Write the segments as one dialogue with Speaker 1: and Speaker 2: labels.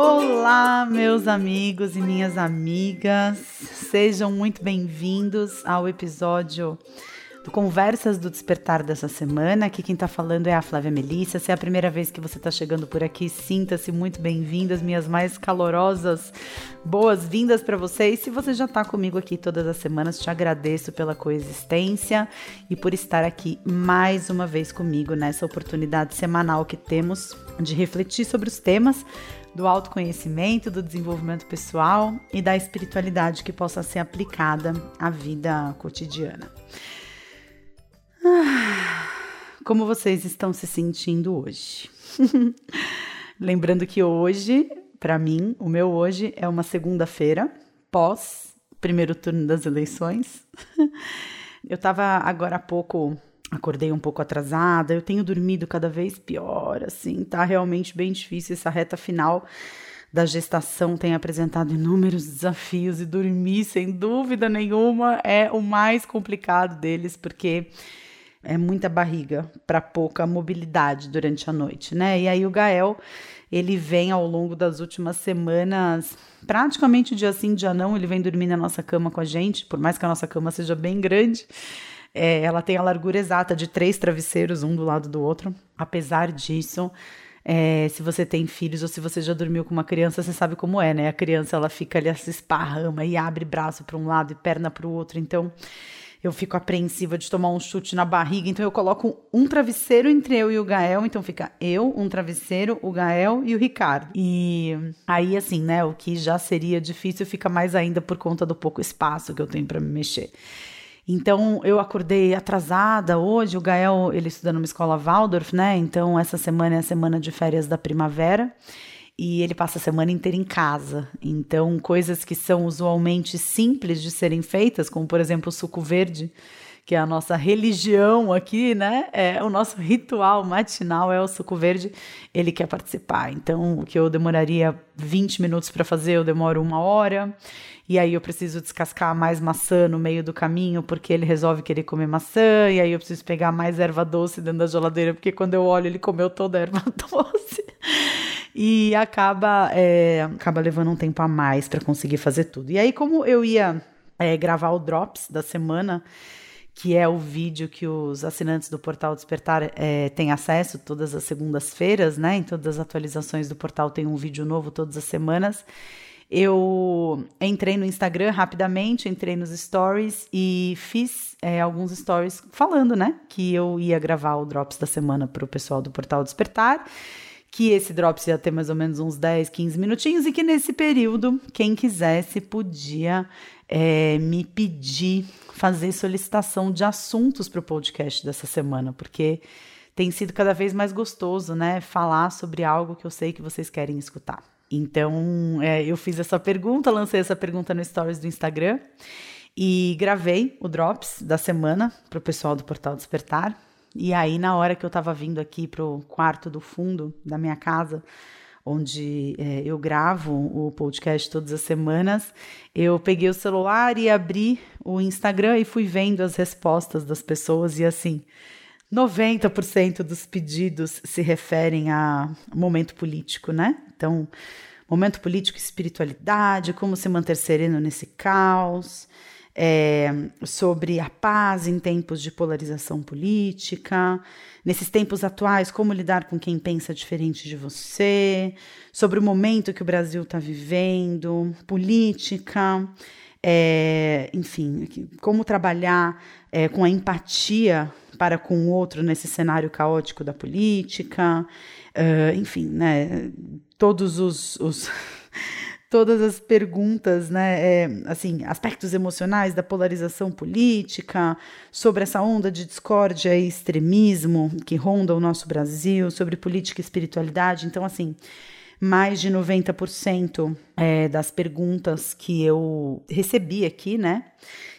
Speaker 1: Olá, meus amigos e minhas amigas, sejam muito bem-vindos ao episódio do Conversas do Despertar dessa semana. Aqui quem tá falando é a Flávia Melissa. Se é a primeira vez que você tá chegando por aqui, sinta-se muito bem-vindas, minhas mais calorosas boas-vindas para vocês. Se você já tá comigo aqui todas as semanas, te agradeço pela coexistência e por estar aqui mais uma vez comigo nessa oportunidade semanal que temos de refletir sobre os temas do autoconhecimento, do desenvolvimento pessoal e da espiritualidade que possa ser aplicada à vida cotidiana. Ah, como vocês estão se sentindo hoje? Lembrando que hoje, para mim, o meu hoje é uma segunda-feira, pós primeiro turno das eleições. Eu estava agora há pouco acordei um pouco atrasada, eu tenho dormido cada vez pior, assim, tá realmente bem difícil essa reta final da gestação tem apresentado inúmeros desafios e dormir, sem dúvida nenhuma, é o mais complicado deles, porque é muita barriga para pouca mobilidade durante a noite, né? E aí o Gael, ele vem ao longo das últimas semanas, praticamente dia sim, dia não, ele vem dormir na nossa cama com a gente, por mais que a nossa cama seja bem grande. É, ela tem a largura exata de três travesseiros, um do lado do outro. Apesar disso, é, se você tem filhos ou se você já dormiu com uma criança, você sabe como é, né? A criança ela fica ali, se esparrama e abre braço para um lado e perna para o outro. Então, eu fico apreensiva de tomar um chute na barriga, então eu coloco um travesseiro entre eu e o Gael, então fica eu, um travesseiro, o Gael e o Ricardo. E aí, assim, né, o que já seria difícil fica mais ainda por conta do pouco espaço que eu tenho para me mexer. Então eu acordei atrasada hoje. O Gael ele estuda numa escola Waldorf, né? Então essa semana é a semana de férias da primavera e ele passa a semana inteira em casa. Então coisas que são usualmente simples de serem feitas, como por exemplo o suco verde, que é a nossa religião aqui, né? É o nosso ritual matinal é o suco verde. Ele quer participar. Então o que eu demoraria 20 minutos para fazer, eu demoro uma hora e aí eu preciso descascar mais maçã no meio do caminho, porque ele resolve querer comer maçã, e aí eu preciso pegar mais erva doce dentro da geladeira, porque quando eu olho ele comeu toda a erva doce. E acaba, é, acaba levando um tempo a mais para conseguir fazer tudo. E aí, como eu ia é, gravar o Drops da semana, que é o vídeo que os assinantes do Portal Despertar é, têm acesso todas as segundas-feiras, né? Em todas as atualizações do portal tem um vídeo novo todas as semanas. Eu entrei no Instagram rapidamente, entrei nos stories e fiz é, alguns stories falando, né, que eu ia gravar o Drops da semana para o pessoal do Portal Despertar que esse Drops ia ter mais ou menos uns 10, 15 minutinhos e que nesse período, quem quisesse podia é, me pedir fazer solicitação de assuntos para o podcast dessa semana, porque tem sido cada vez mais gostoso, né? Falar sobre algo que eu sei que vocês querem escutar. Então, é, eu fiz essa pergunta, lancei essa pergunta no Stories do Instagram e gravei o Drops da semana para o pessoal do Portal Despertar. E aí, na hora que eu estava vindo aqui para o quarto do fundo da minha casa, onde é, eu gravo o podcast todas as semanas, eu peguei o celular e abri o Instagram e fui vendo as respostas das pessoas e assim. 90% dos pedidos se referem a momento político, né? Então, momento político espiritualidade, como se manter sereno nesse caos, é, sobre a paz em tempos de polarização política, nesses tempos atuais, como lidar com quem pensa diferente de você, sobre o momento que o Brasil está vivendo, política. É, enfim, como trabalhar é, com a empatia para com o outro nesse cenário caótico da política, uh, enfim, né, todos os, os todas as perguntas, né, é, assim, aspectos emocionais da polarização política, sobre essa onda de discórdia e extremismo que ronda o nosso Brasil, sobre política e espiritualidade. Então, assim, mais de 90% é, das perguntas que eu recebi aqui, né,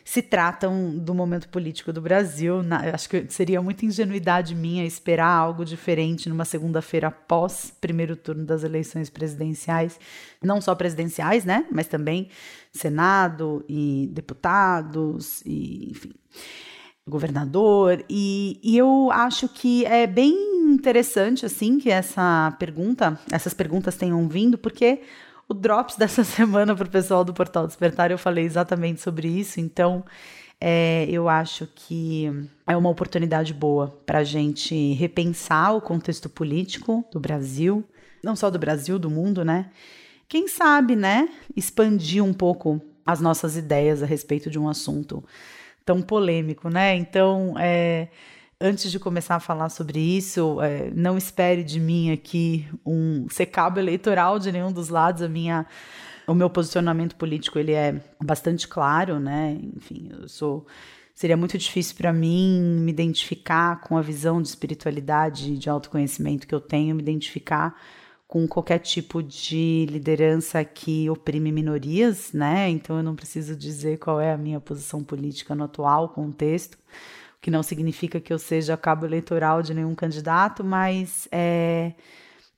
Speaker 1: se tratam do momento político do Brasil. Na, acho que seria muita ingenuidade minha esperar algo diferente numa segunda-feira após primeiro turno das eleições presidenciais, não só presidenciais, né, mas também Senado e deputados e, enfim, governador. E, e eu acho que é bem interessante assim que essa pergunta, essas perguntas tenham vindo, porque o drops dessa semana para o pessoal do Portal Despertar eu falei exatamente sobre isso, então é, eu acho que é uma oportunidade boa para a gente repensar o contexto político do Brasil, não só do Brasil, do mundo, né? Quem sabe, né? Expandir um pouco as nossas ideias a respeito de um assunto tão polêmico, né? Então, é, antes de começar a falar sobre isso, é, não espere de mim aqui um ser cabo eleitoral de nenhum dos lados. A minha o meu posicionamento político ele é bastante claro, né? Enfim, eu sou seria muito difícil para mim me identificar com a visão de espiritualidade, de autoconhecimento que eu tenho, me identificar com qualquer tipo de liderança que oprime minorias, né? Então eu não preciso dizer qual é a minha posição política no atual contexto, o que não significa que eu seja cabo eleitoral de nenhum candidato, mas é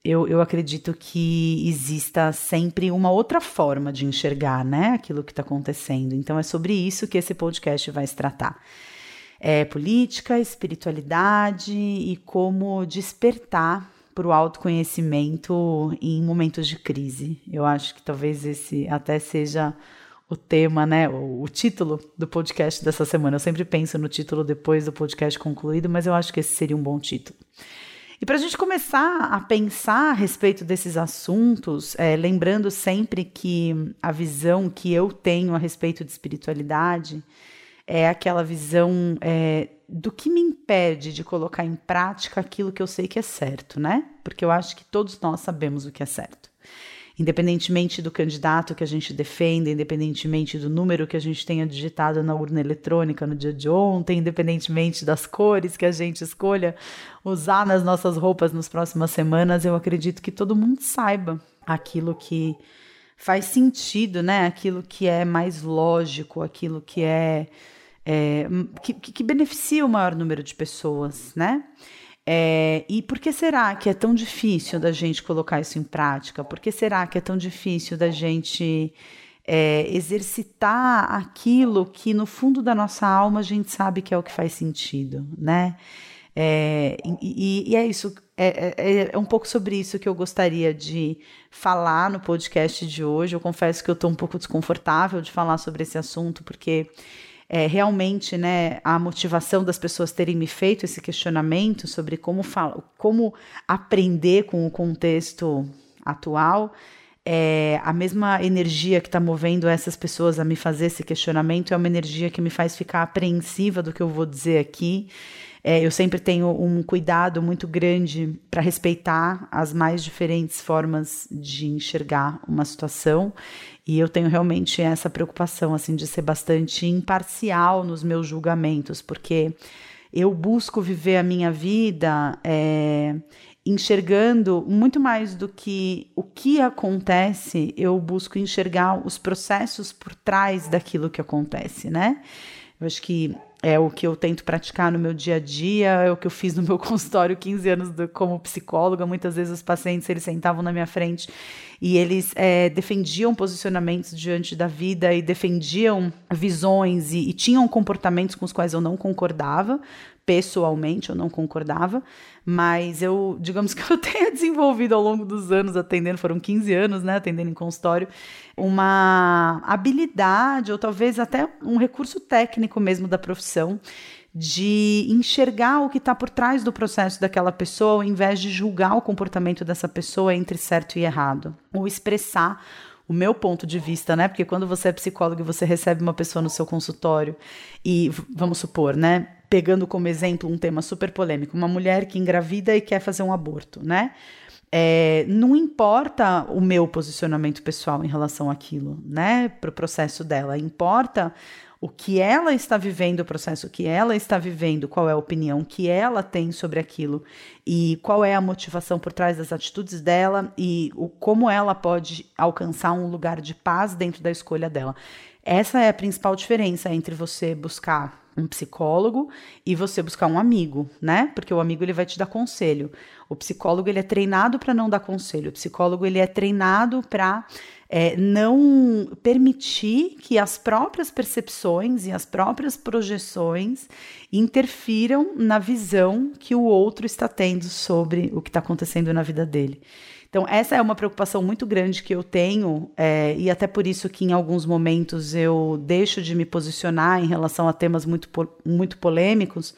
Speaker 1: eu, eu acredito que exista sempre uma outra forma de enxergar né, aquilo que está acontecendo. Então, é sobre isso que esse podcast vai se tratar. É política, espiritualidade e como despertar para o autoconhecimento em momentos de crise. Eu acho que talvez esse até seja o tema, né, o, o, título do podcast dessa semana. Eu sempre penso no título depois do podcast concluído, mas eu acho que esse seria um bom título. E para a gente começar a pensar a respeito desses assuntos, é, lembrando sempre que a visão que eu tenho a respeito de espiritualidade é aquela visão é, do que me impede de colocar em prática aquilo que eu sei que é certo, né? Porque eu acho que todos nós sabemos o que é certo independentemente do candidato que a gente defenda, independentemente do número que a gente tenha digitado na urna eletrônica no dia de ontem, independentemente das cores que a gente escolha usar nas nossas roupas nas próximas semanas, eu acredito que todo mundo saiba aquilo que faz sentido, né? Aquilo que é mais lógico, aquilo que é, é que, que beneficia o maior número de pessoas, né? É, e por que será que é tão difícil da gente colocar isso em prática? Por que será que é tão difícil da gente é, exercitar aquilo que no fundo da nossa alma a gente sabe que é o que faz sentido, né? É, e, e, é isso, é, é, é, um pouco sobre isso que eu gostaria de falar no podcast de hoje. Eu confesso que eu estou um pouco desconfortável de falar sobre esse assunto, porque é, realmente né, a motivação das pessoas terem me feito esse questionamento sobre como, fala, como aprender com o contexto atual. É, a mesma energia que está movendo essas pessoas a me fazer esse questionamento é uma energia que me faz ficar apreensiva do que eu vou dizer aqui. É, eu sempre tenho um cuidado muito grande para respeitar as mais diferentes formas de enxergar uma situação e eu tenho realmente essa preocupação assim de ser bastante imparcial nos meus julgamentos, porque eu busco viver a minha vida é, enxergando muito mais do que o que acontece, eu busco enxergar os processos por trás daquilo que acontece, né? Eu acho que é o que eu tento praticar no meu dia a dia, é o que eu fiz no meu consultório 15 anos do, como psicóloga. Muitas vezes os pacientes eles sentavam na minha frente e eles é, defendiam posicionamentos diante da vida e defendiam visões e, e tinham comportamentos com os quais eu não concordava, pessoalmente eu não concordava, mas eu, digamos que eu tenha desenvolvido ao longo dos anos atendendo, foram 15 anos, né, atendendo em consultório, uma habilidade ou talvez até um recurso técnico mesmo da profissão de enxergar o que está por trás do processo daquela pessoa, ao invés de julgar o comportamento dessa pessoa entre certo e errado, ou expressar o meu ponto de vista, né? Porque quando você é psicólogo e você recebe uma pessoa no seu consultório e vamos supor, né, pegando como exemplo um tema super polêmico, uma mulher que engravida e quer fazer um aborto, né? É, não importa o meu posicionamento pessoal em relação àquilo, né? Para o processo dela. Importa o que ela está vivendo, o processo que ela está vivendo, qual é a opinião que ela tem sobre aquilo e qual é a motivação por trás das atitudes dela e o, como ela pode alcançar um lugar de paz dentro da escolha dela. Essa é a principal diferença entre você buscar um psicólogo e você buscar um amigo, né? Porque o amigo ele vai te dar conselho. O psicólogo ele é treinado para não dar conselho. O psicólogo ele é treinado para é, não permitir que as próprias percepções e as próprias projeções interfiram na visão que o outro está tendo sobre o que está acontecendo na vida dele. Então, essa é uma preocupação muito grande que eu tenho, é, e até por isso que em alguns momentos eu deixo de me posicionar em relação a temas muito, muito polêmicos,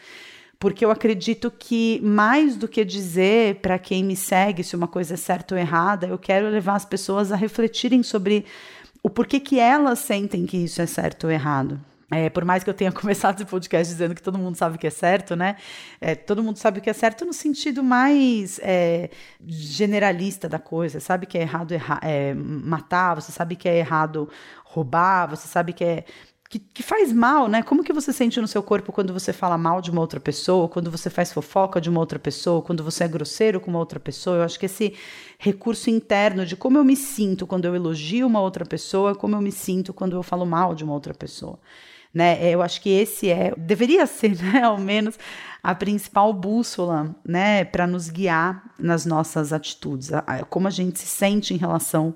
Speaker 1: porque eu acredito que mais do que dizer para quem me segue se uma coisa é certa ou errada, eu quero levar as pessoas a refletirem sobre o porquê que elas sentem que isso é certo ou errado. É, por mais que eu tenha começado esse podcast dizendo que todo mundo sabe o que é certo, né? É, todo mundo sabe o que é certo no sentido mais é, generalista da coisa. Sabe que é errado erra é, matar, você sabe que é errado roubar, você sabe que é que, que, faz mal, né? Como que você sente no seu corpo quando você fala mal de uma outra pessoa, quando você faz fofoca de uma outra pessoa, quando você é grosseiro com uma outra pessoa? Eu acho que esse recurso interno de como eu me sinto quando eu elogio uma outra pessoa, como eu me sinto quando eu falo mal de uma outra pessoa né? É, eu acho que esse é, deveria ser, né, ao menos a principal bússola, né, para nos guiar nas nossas atitudes, como a gente se sente em relação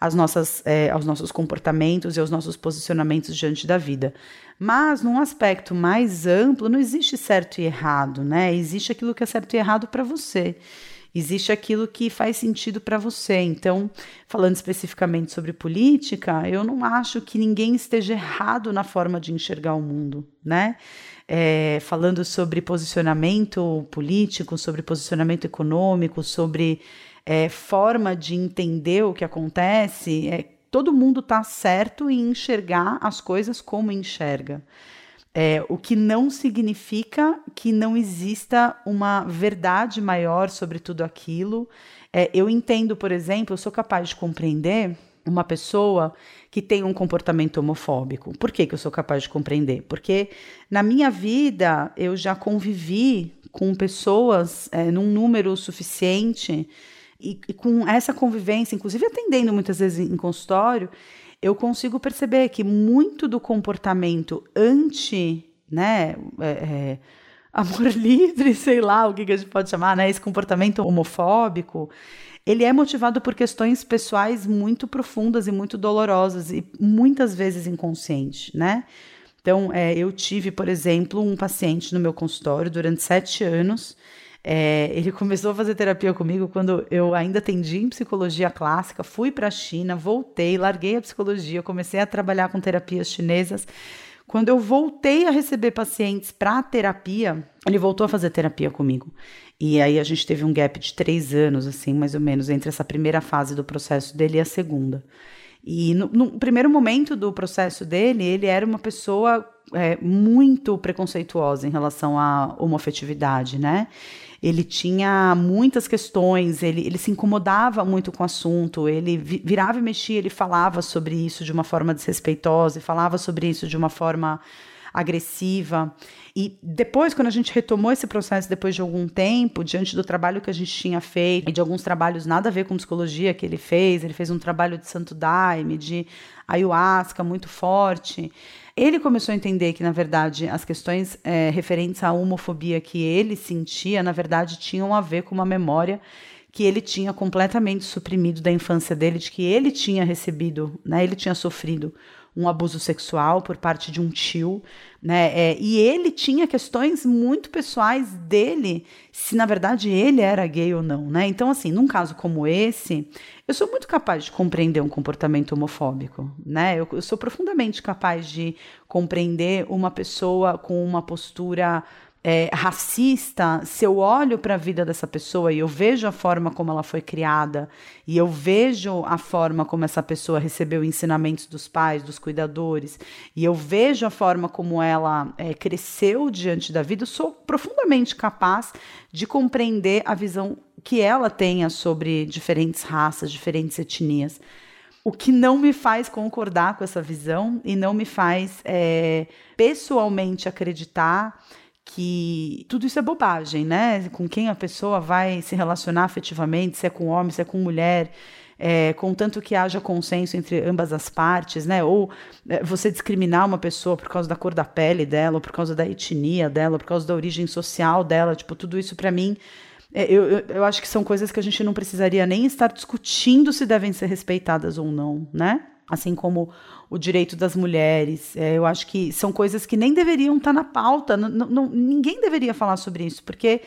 Speaker 1: às nossas, é, aos nossos comportamentos e aos nossos posicionamentos diante da vida. Mas num aspecto mais amplo, não existe certo e errado, né? Existe aquilo que é certo e errado para você. Existe aquilo que faz sentido para você. Então, falando especificamente sobre política, eu não acho que ninguém esteja errado na forma de enxergar o mundo, né? É, falando sobre posicionamento político, sobre posicionamento econômico, sobre é, forma de entender o que acontece, é, todo mundo está certo em enxergar as coisas como enxerga. É, o que não significa que não exista uma verdade maior sobre tudo aquilo. É, eu entendo, por exemplo, eu sou capaz de compreender uma pessoa que tem um comportamento homofóbico. Por que, que eu sou capaz de compreender? Porque na minha vida eu já convivi com pessoas é, num número suficiente e, e com essa convivência, inclusive atendendo muitas vezes em consultório, eu consigo perceber que muito do comportamento anti, né, é, é, amor livre, sei lá o que, a gente pode chamar, né, esse comportamento homofóbico, ele é motivado por questões pessoais muito profundas e muito dolorosas e muitas vezes inconscientes, né? Então, é, eu tive, por exemplo, um paciente no meu consultório durante sete anos é, ele começou a fazer terapia comigo quando eu ainda atendi em psicologia clássica, fui para a China, voltei, larguei a psicologia, comecei a trabalhar com terapias chinesas. Quando eu voltei a receber pacientes para terapia, ele voltou a fazer terapia comigo. E aí a gente teve um gap de três anos, assim, mais ou menos, entre essa primeira fase do processo dele e a segunda. E no, no primeiro momento do processo dele, ele era uma pessoa é, muito preconceituosa em relação à homofetividade, né? Ele tinha muitas questões, ele, ele se incomodava muito com o assunto, ele virava e mexia, ele falava sobre isso de uma forma desrespeitosa, e falava sobre isso de uma forma agressiva. E depois, quando a gente retomou esse processo, depois de algum tempo, diante do trabalho que a gente tinha feito, e de alguns trabalhos nada a ver com psicologia que ele fez, ele fez um trabalho de santo daime, de ayahuasca muito forte. Ele começou a entender que, na verdade, as questões é, referentes à homofobia que ele sentia, na verdade, tinham a ver com uma memória que ele tinha completamente suprimido da infância dele, de que ele tinha recebido, né, ele tinha sofrido um abuso sexual por parte de um tio, né? É, e ele tinha questões muito pessoais dele, se na verdade ele era gay ou não, né? Então, assim, num caso como esse, eu sou muito capaz de compreender um comportamento homofóbico, né? Eu, eu sou profundamente capaz de compreender uma pessoa com uma postura é, racista, se eu olho para a vida dessa pessoa e eu vejo a forma como ela foi criada, e eu vejo a forma como essa pessoa recebeu ensinamentos dos pais, dos cuidadores, e eu vejo a forma como ela é, cresceu diante da vida, eu sou profundamente capaz de compreender a visão que ela tenha sobre diferentes raças, diferentes etnias. O que não me faz concordar com essa visão e não me faz é, pessoalmente acreditar que tudo isso é bobagem, né? Com quem a pessoa vai se relacionar afetivamente, se é com homem, se é com mulher. é, contanto que haja consenso entre ambas as partes, né? Ou é, você discriminar uma pessoa por causa da cor da pele dela, ou por causa da etnia dela, por causa da origem social dela, tipo, tudo isso para mim. É, eu, eu, eu acho que são coisas que a gente não precisaria nem estar discutindo se devem ser respeitadas ou não, né? Assim como o direito das mulheres. É, eu acho que são coisas que nem deveriam estar na pauta. ninguém deveria falar sobre isso, porque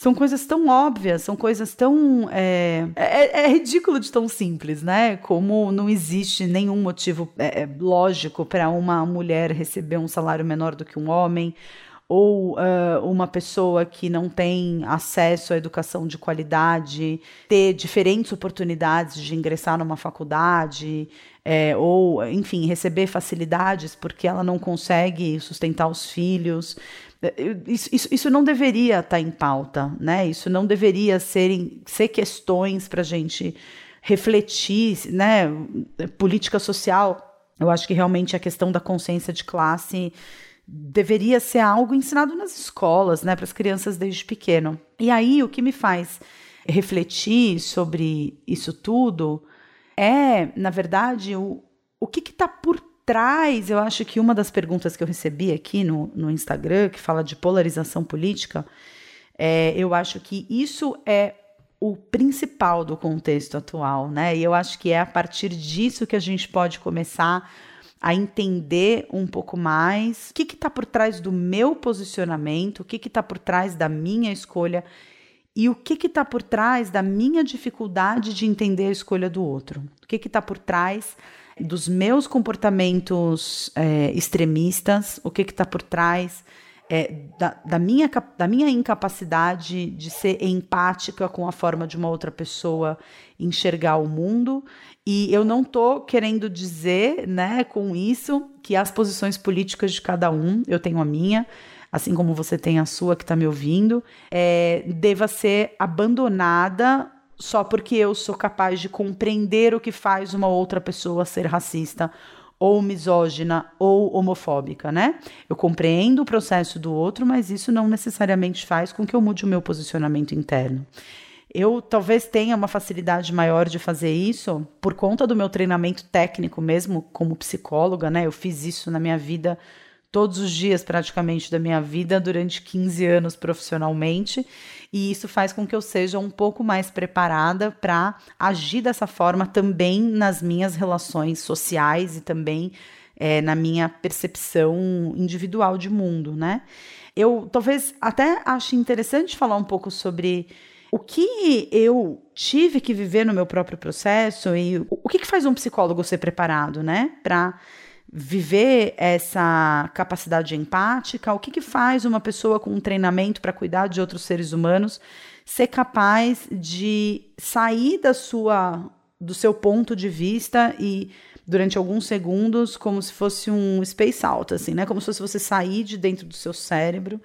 Speaker 1: são coisas tão óbvias, são coisas tão. É, é, é, ridículo de tão simples, né? Como não existe nenhum motivo é, é lógico para uma mulher receber um salário menor do que um homem, ou uh, uma pessoa que não tem acesso à educação de qualidade ter diferentes oportunidades de ingressar numa faculdade, é, ou, enfim, receber facilidades porque ela não consegue sustentar os filhos. Isso, isso, isso não deveria estar em pauta, né? Isso não deveria ser, ser questões para a gente refletir, né? Política social. Eu acho que realmente a questão da consciência de classe deveria ser algo ensinado nas escolas, né, para as crianças desde pequeno. E aí o que me faz refletir sobre isso tudo é, na verdade, o, o que está por traz, eu acho que uma das perguntas que eu recebi aqui no, no Instagram, que fala de polarização política, é, eu acho que isso é o principal do contexto atual, né? E eu acho que é a partir disso que a gente pode começar a entender um pouco mais o que está por trás do meu posicionamento, o que está por trás da minha escolha e o que está por trás da minha dificuldade de entender a escolha do outro. O que está por trás dos meus comportamentos é, extremistas, o que está por trás é, da, da, minha, da minha incapacidade de ser empática com a forma de uma outra pessoa enxergar o mundo. E eu não estou querendo dizer, né, com isso, que as posições políticas de cada um, eu tenho a minha, assim como você tem a sua que está me ouvindo, é, deva ser abandonada só porque eu sou capaz de compreender o que faz uma outra pessoa ser racista ou misógina ou homofóbica, né? Eu compreendo o processo do outro, mas isso não necessariamente faz com que eu mude o meu posicionamento interno. Eu talvez tenha uma facilidade maior de fazer isso por conta do meu treinamento técnico mesmo como psicóloga, né? Eu fiz isso na minha vida todos os dias praticamente da minha vida durante 15 anos profissionalmente, e isso faz com que eu seja um pouco mais preparada para agir dessa forma também nas minhas relações sociais e também é, na minha percepção individual de mundo, né? Eu talvez até ache interessante falar um pouco sobre o que eu tive que viver no meu próprio processo e o que, que faz um psicólogo ser preparado, né? Para viver essa capacidade empática, o que, que faz uma pessoa com um treinamento para cuidar de outros seres humanos ser capaz de sair da sua do seu ponto de vista e durante alguns segundos como se fosse um space out assim, né? Como se fosse você sair de dentro do seu cérebro,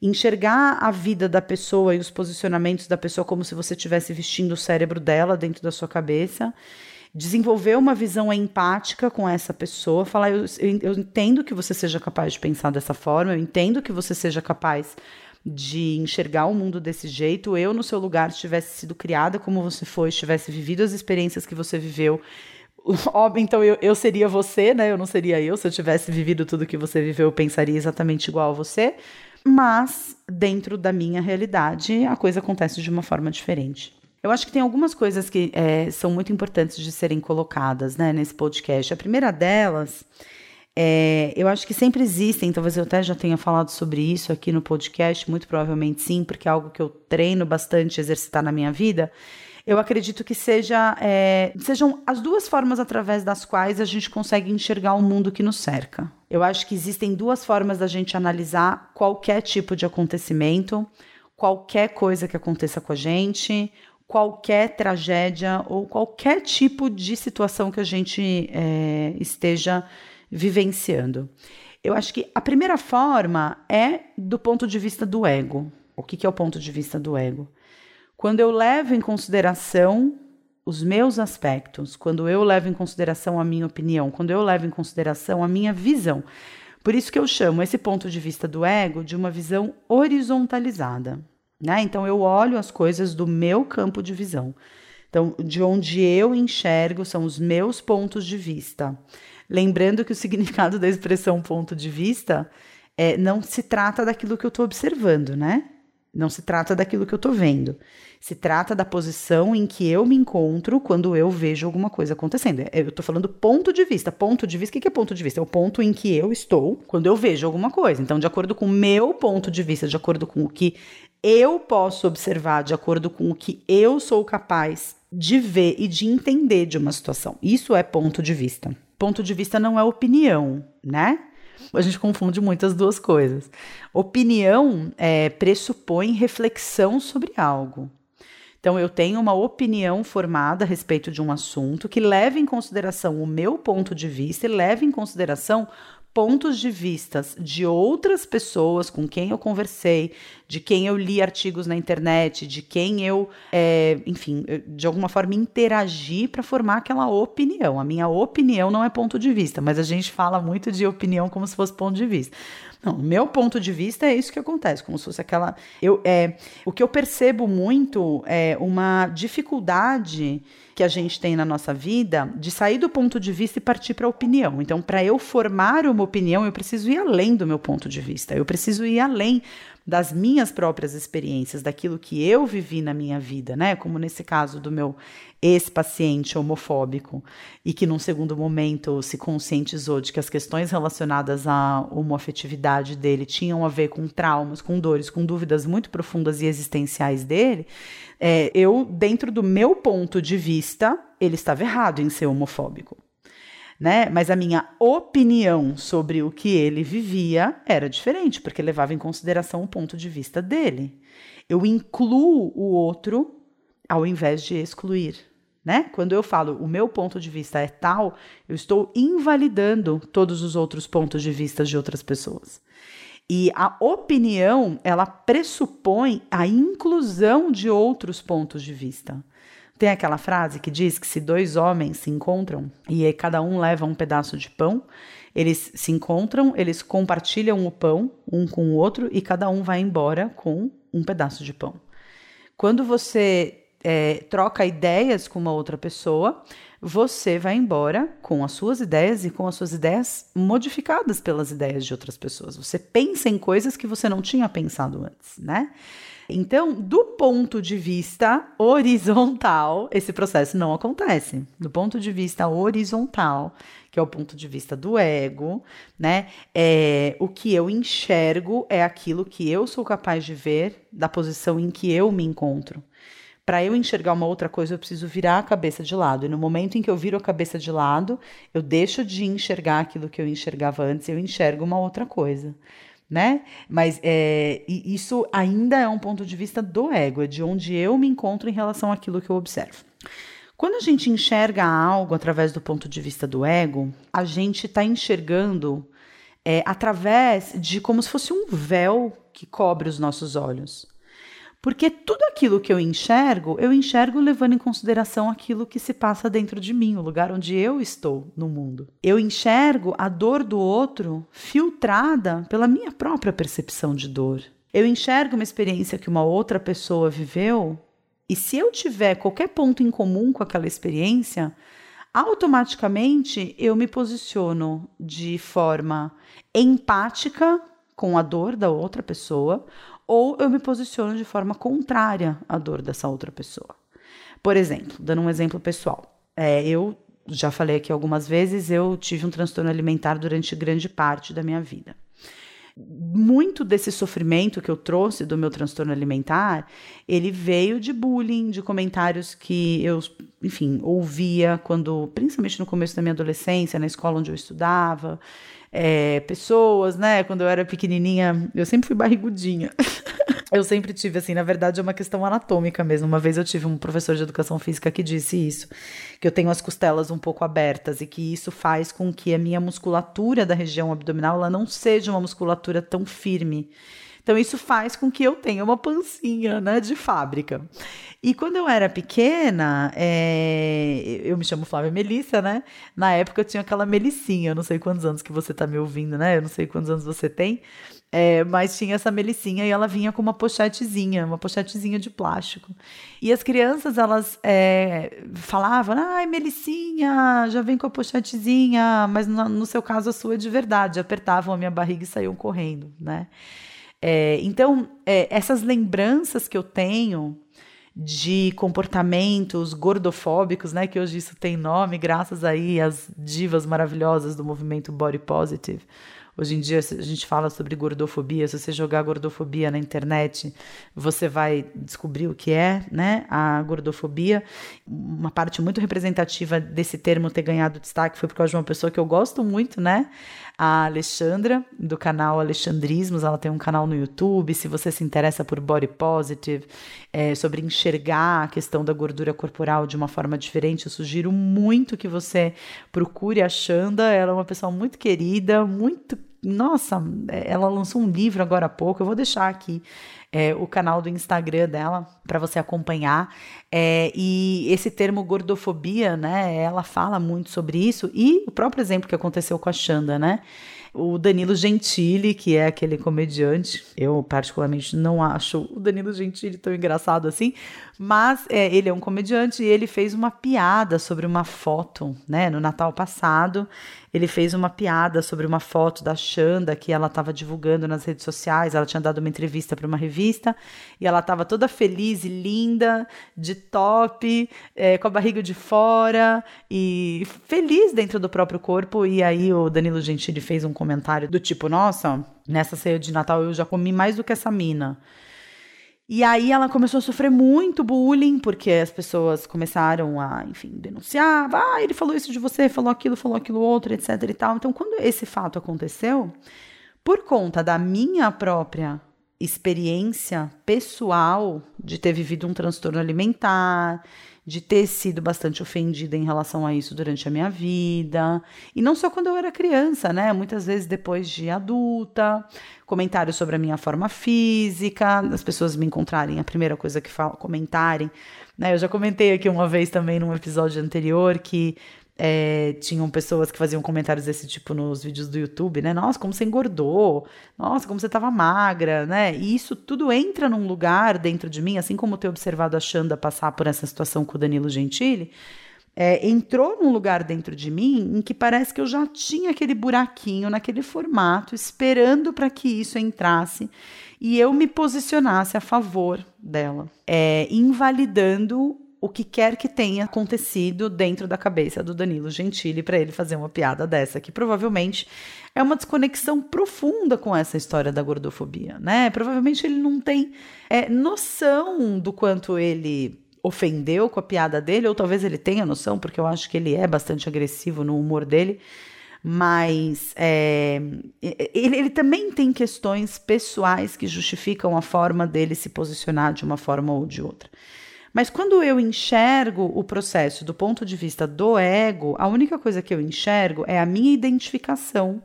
Speaker 1: enxergar a vida da pessoa e os posicionamentos da pessoa como se você estivesse vestindo o cérebro dela dentro da sua cabeça desenvolver uma visão empática com essa pessoa, falar: eu, eu, entendo que você seja capaz de pensar dessa forma, eu entendo que você seja capaz de enxergar o mundo desse jeito. Eu, no seu lugar, tivesse sido criada como você foi, tivesse vivido as experiências que você viveu. Óbvio, então eu, eu seria você, né? Eu não seria eu. Se eu tivesse vivido tudo que você viveu, eu pensaria exatamente igual a você. Mas, dentro da minha realidade, a coisa acontece de uma forma diferente. Eu acho que tem algumas coisas que é, são muito importantes de serem colocadas né, nesse podcast. A primeira delas, é, eu acho que sempre existem, talvez eu até já tenha falado sobre isso aqui no podcast, muito provavelmente sim, porque é algo que eu treino bastante exercitar na minha vida. Eu acredito que seja, é, sejam as duas formas através das quais a gente consegue enxergar o mundo que nos cerca. Eu acho que existem duas formas da gente analisar qualquer tipo de acontecimento, qualquer coisa que aconteça com a gente, qualquer tragédia ou qualquer tipo de situação que a gente é, esteja vivenciando. Eu acho que a primeira forma é do ponto de vista do ego. O que, que é o ponto de vista do ego? Quando eu levo em consideração os meus aspectos, quando eu levo em consideração a minha opinião, quando eu levo em consideração a minha visão. Por isso que eu chamo esse ponto de vista do ego de uma visão horizontalizada. Né? Então eu olho as coisas do meu campo de visão. Então, de onde eu enxergo são os meus pontos de vista. Lembrando que o significado da expressão ponto de vista é, não se trata daquilo que eu estou observando, né? Não se trata daquilo que eu estou vendo. Se trata da posição em que eu me encontro quando eu vejo alguma coisa acontecendo. É, eu estou falando ponto de vista. Ponto de vista, o que é ponto de vista? É o ponto em que eu estou quando eu vejo alguma coisa. Então, de acordo com o meu ponto de vista, de acordo com o que eu posso observar, de acordo com o que eu sou capaz de ver e de entender de uma situação. Isso é ponto de vista. Ponto de vista não é opinião, né? A gente confunde muito as duas coisas. Opinião é, pressupõe reflexão sobre algo. Então, eu tenho uma opinião formada a respeito de um assunto que leva em consideração o meu ponto de vista e leva em consideração pontos de vistas de outras pessoas com quem eu conversei, de quem eu li artigos na internet, de quem eu, é, enfim, de alguma forma interagi para formar aquela opinião. A minha opinião não é ponto de vista, mas a gente fala muito de opinião como se fosse ponto de vista. Não, meu ponto de vista é isso que acontece, como se fosse aquela. Eu, é, o que eu percebo muito é uma dificuldade que a gente tem na nossa vida de sair do ponto de vista e partir para a opinião. Então, para eu formar uma opinião, eu preciso ir além do meu ponto de vista, eu preciso ir além das minhas próprias experiências, daquilo que eu vivi na minha vida, né? Como nesse caso do meu ex-paciente homofóbico e que num segundo momento se conscientizou de que as questões relacionadas à homoafetividade dele tinham a ver com traumas, com dores, com dúvidas muito profundas e existenciais dele. É, eu, dentro do meu ponto de vista, ele estava errado em ser homofóbico né? Mas a minha opinião sobre o que ele vivia era diferente, porque levava em consideração o ponto de vista dele. Eu incluo o outro ao invés de excluir. Né? Quando eu falo o meu ponto de vista é tal, eu estou invalidando todos os outros pontos de vista de outras pessoas. E a opinião, ela pressupõe a inclusão de outros pontos de vista. Tem aquela frase que diz que se dois homens se encontram e cada um leva um pedaço de pão, eles se encontram, eles compartilham o pão um com o outro e cada um vai embora com um pedaço de pão. Quando você é, troca ideias com uma outra pessoa, você vai embora com as suas ideias e com as suas ideias modificadas pelas ideias de outras pessoas. Você pensa em coisas que você não tinha pensado antes, né? Então, do ponto de vista horizontal, esse processo não acontece. Do ponto de vista horizontal, que é o ponto de vista do ego, né? É, o que eu enxergo é aquilo que eu sou capaz de ver da posição em que eu me encontro. Para eu enxergar uma outra coisa, eu preciso virar a cabeça de lado. E no momento em que eu viro a cabeça de lado, eu deixo de enxergar aquilo que eu enxergava antes, eu enxergo uma outra coisa né? Mas é, isso ainda é um ponto de vista do ego, é de onde eu me encontro em relação àquilo que eu observo. Quando a gente enxerga algo através do ponto de vista do ego, a gente está enxergando é, através de como se fosse um véu que cobre os nossos olhos. Porque tudo aquilo que eu enxergo, eu enxergo levando em consideração aquilo que se passa dentro de mim, o lugar onde eu estou no mundo. Eu enxergo a dor do outro filtrada pela minha própria percepção de dor. Eu enxergo uma experiência que uma outra pessoa viveu, e se eu tiver qualquer ponto em comum com aquela experiência, automaticamente eu me posiciono de forma empática com a dor da outra pessoa ou eu me posiciono de forma contrária à dor dessa outra pessoa. Por exemplo, dando um exemplo pessoal, é, eu já falei aqui algumas vezes, eu tive um transtorno alimentar durante grande parte da minha vida. Muito desse sofrimento que eu trouxe do meu transtorno alimentar, ele veio de bullying, de comentários que eu, enfim, ouvia quando, principalmente no começo da minha adolescência, na escola onde eu estudava, é, pessoas, né? Quando eu era pequenininha, eu sempre fui barrigudinha. eu sempre tive, assim, na verdade é uma questão anatômica mesmo. Uma vez eu tive um professor de educação física que disse isso, que eu tenho as costelas um pouco abertas e que isso faz com que a minha musculatura da região abdominal ela não seja uma musculatura tão firme. Então, isso faz com que eu tenha uma pancinha, né, de fábrica. E quando eu era pequena, é... eu me chamo Flávia Melissa, né? Na época eu tinha aquela Melicinha, eu não sei quantos anos que você tá me ouvindo, né? Eu não sei quantos anos você tem. É, mas tinha essa melicinha e ela vinha com uma pochetezinha, uma pochetezinha de plástico. E as crianças, elas é, falavam, ai, melicinha, já vem com a pochetezinha, mas no, no, seu caso a sua é de verdade. Apertavam a minha barriga e saíam correndo, né? É, então, é, essas lembranças que eu tenho de comportamentos gordofóbicos, né, que hoje isso tem nome, graças aí às divas maravilhosas do movimento Body Positive, Hoje em dia a gente fala sobre gordofobia. Se você jogar gordofobia na internet, você vai descobrir o que é, né? A gordofobia. Uma parte muito representativa desse termo ter ganhado destaque foi por causa de uma pessoa que eu gosto muito, né? A Alexandra, do canal Alexandrismos. Ela tem um canal no YouTube. Se você se interessa por body positive, é, sobre enxergar a questão da gordura corporal de uma forma diferente, eu sugiro muito que você procure a Xanda. Ela é uma pessoa muito querida, muito nossa, ela lançou um livro agora há pouco. Eu vou deixar aqui é, o canal do Instagram dela para você acompanhar. É, e esse termo gordofobia, né? Ela fala muito sobre isso e o próprio exemplo que aconteceu com a Xanda, né? O Danilo Gentili, que é aquele comediante, eu particularmente não acho o Danilo Gentili tão engraçado assim, mas é, ele é um comediante e ele fez uma piada sobre uma foto, né? No Natal passado, ele fez uma piada sobre uma foto da Xanda que ela estava divulgando nas redes sociais. Ela tinha dado uma entrevista para uma revista e ela estava toda feliz e linda, de top, é, com a barriga de fora e feliz dentro do próprio corpo. E aí o Danilo Gentili fez um comentário do tipo: Nossa, nessa ceia de Natal eu já comi mais do que essa mina. E aí ela começou a sofrer muito bullying, porque as pessoas começaram a, enfim, denunciar. Ah, ele falou isso de você, falou aquilo, falou aquilo outro, etc e tal. Então, quando esse fato aconteceu, por conta da minha própria experiência pessoal de ter vivido um transtorno alimentar, de ter sido bastante ofendida em relação a isso durante a minha vida. E não só quando eu era criança, né? Muitas vezes depois de adulta, comentários sobre a minha forma física, as pessoas me encontrarem, a primeira coisa que falam, comentarem. Né? Eu já comentei aqui uma vez também num episódio anterior que é, tinham pessoas que faziam comentários desse tipo nos vídeos do YouTube, né? Nossa, como você engordou, nossa, como você estava magra, né? E isso tudo entra num lugar dentro de mim, assim como ter observado a Xanda passar por essa situação com o Danilo Gentili, é, entrou num lugar dentro de mim em que parece que eu já tinha aquele buraquinho naquele formato, esperando para que isso entrasse e eu me posicionasse a favor dela, é, invalidando o que quer que tenha acontecido dentro da cabeça do Danilo Gentili para ele fazer uma piada dessa, que provavelmente é uma desconexão profunda com essa história da gordofobia, né? Provavelmente ele não tem é, noção do quanto ele ofendeu com a piada dele, ou talvez ele tenha noção, porque eu acho que ele é bastante agressivo no humor dele, mas é, ele, ele, também tem questões pessoais que justificam a forma dele se posicionar de uma forma ou de outra. Mas quando eu enxergo o processo do ponto de vista do ego, a única coisa que eu enxergo é a minha identificação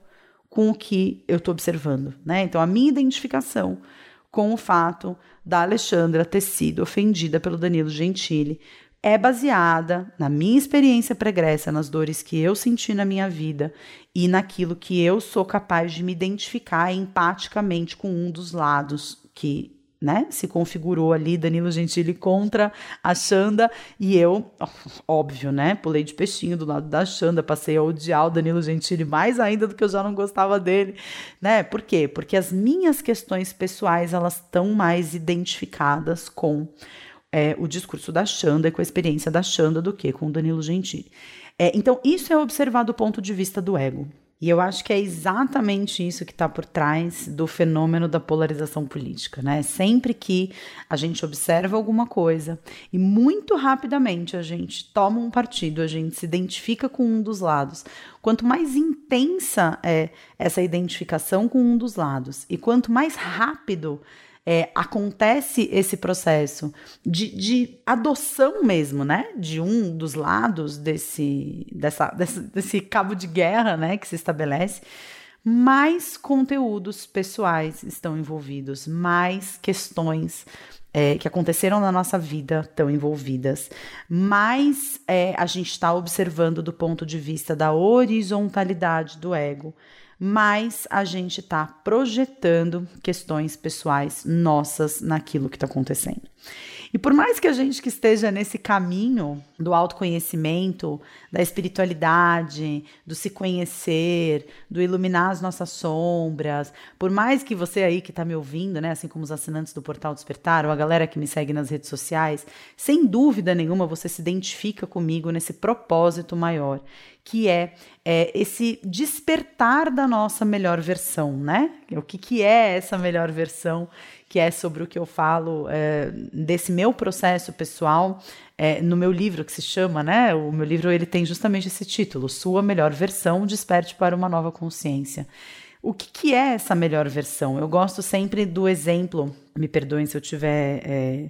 Speaker 1: com o que eu estou observando, né? Então, a minha identificação com o fato da Alexandra ter sido ofendida pelo Danilo Gentili é baseada na minha experiência pregressa, nas dores que eu senti na minha vida e naquilo que eu sou capaz de me identificar empaticamente com um dos lados que né, se configurou ali Danilo Gentili contra a Xanda e eu, óbvio, né, pulei de peixinho do lado da Xanda, passei a odiar o Danilo Gentili mais ainda do que eu já não gostava dele, né? Por quê? Porque as minhas questões pessoais elas estão mais identificadas com é, o discurso da Xanda e com a experiência da Xanda do que com o Danilo Gentili. É, então isso é observar do ponto de vista do ego. E eu acho que é exatamente isso que está por trás do fenômeno da polarização política, né? Sempre que a gente observa alguma coisa e muito rapidamente a gente toma um partido, a gente se identifica com um dos lados. Quanto mais intensa é essa identificação com um dos lados e quanto mais rápido é, acontece esse processo de, de, adoção mesmo, né, de um dos lados desse, dessa, desse, desse cabo de guerra, né, que se estabelece, mais conteúdos pessoais estão envolvidos, mais questões é, que aconteceram na nossa vida estão envolvidas, mais é, a gente está observando do ponto de vista da horizontalidade do ego, mais a gente está projetando questões pessoais nossas naquilo que está acontecendo. E por mais que a gente que esteja nesse caminho do autoconhecimento, da espiritualidade, do se conhecer, do iluminar as nossas sombras, por mais que você aí que está me ouvindo, né, assim como os assinantes do Portal Despertar, ou a galera que me segue nas redes sociais, sem dúvida nenhuma você se identifica comigo nesse propósito maior, que é, é, esse despertar da nossa melhor versão, né? O que, que é essa melhor versão que é sobre o que eu falo é, desse meu processo pessoal é, no meu livro que se chama, né? O meu livro ele tem justamente esse título: Sua melhor versão, desperte para uma nova consciência. O que, que é essa melhor versão? Eu gosto sempre do exemplo. Me perdoem se eu tiver é,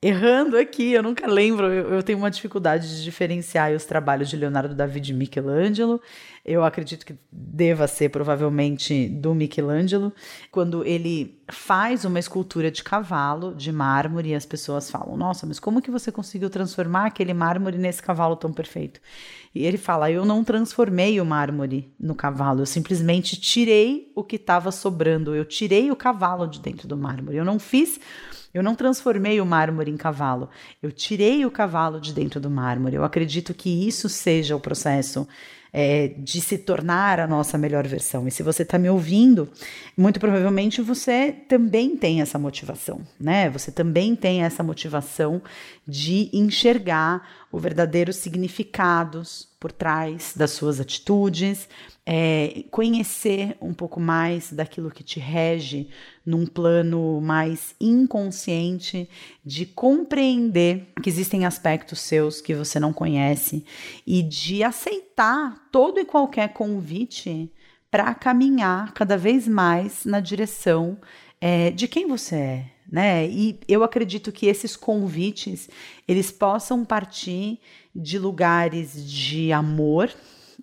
Speaker 1: errando aqui, eu nunca lembro, eu, eu, tenho uma dificuldade de diferenciar os trabalhos de Leonardo da Vinci e Michelangelo. Eu acredito que deva ser provavelmente do Michelangelo, quando ele faz uma escultura de cavalo de mármore e as pessoas falam: "Nossa, mas como que você conseguiu transformar aquele mármore nesse cavalo tão perfeito?" E ele fala: "Eu não transformei o mármore no cavalo, eu simplesmente tirei o que estava sobrando, eu tirei o cavalo de dentro do mármore. Eu não fiz eu não transformei o mármore em cavalo, eu tirei o cavalo de dentro do mármore. Eu acredito que isso seja o processo é, de se tornar a nossa melhor versão. E se você está me ouvindo, muito provavelmente você também tem essa motivação, né? Você também tem essa motivação de enxergar o verdadeiro significados por trás das suas atitudes, é, conhecer um pouco mais daquilo que te rege num plano mais inconsciente, de compreender que existem aspectos seus que você não conhece e de aceitar todo e qualquer convite para caminhar cada vez mais na direção é, de quem você é, né? E eu acredito que esses convites eles possam partir de lugares de amor,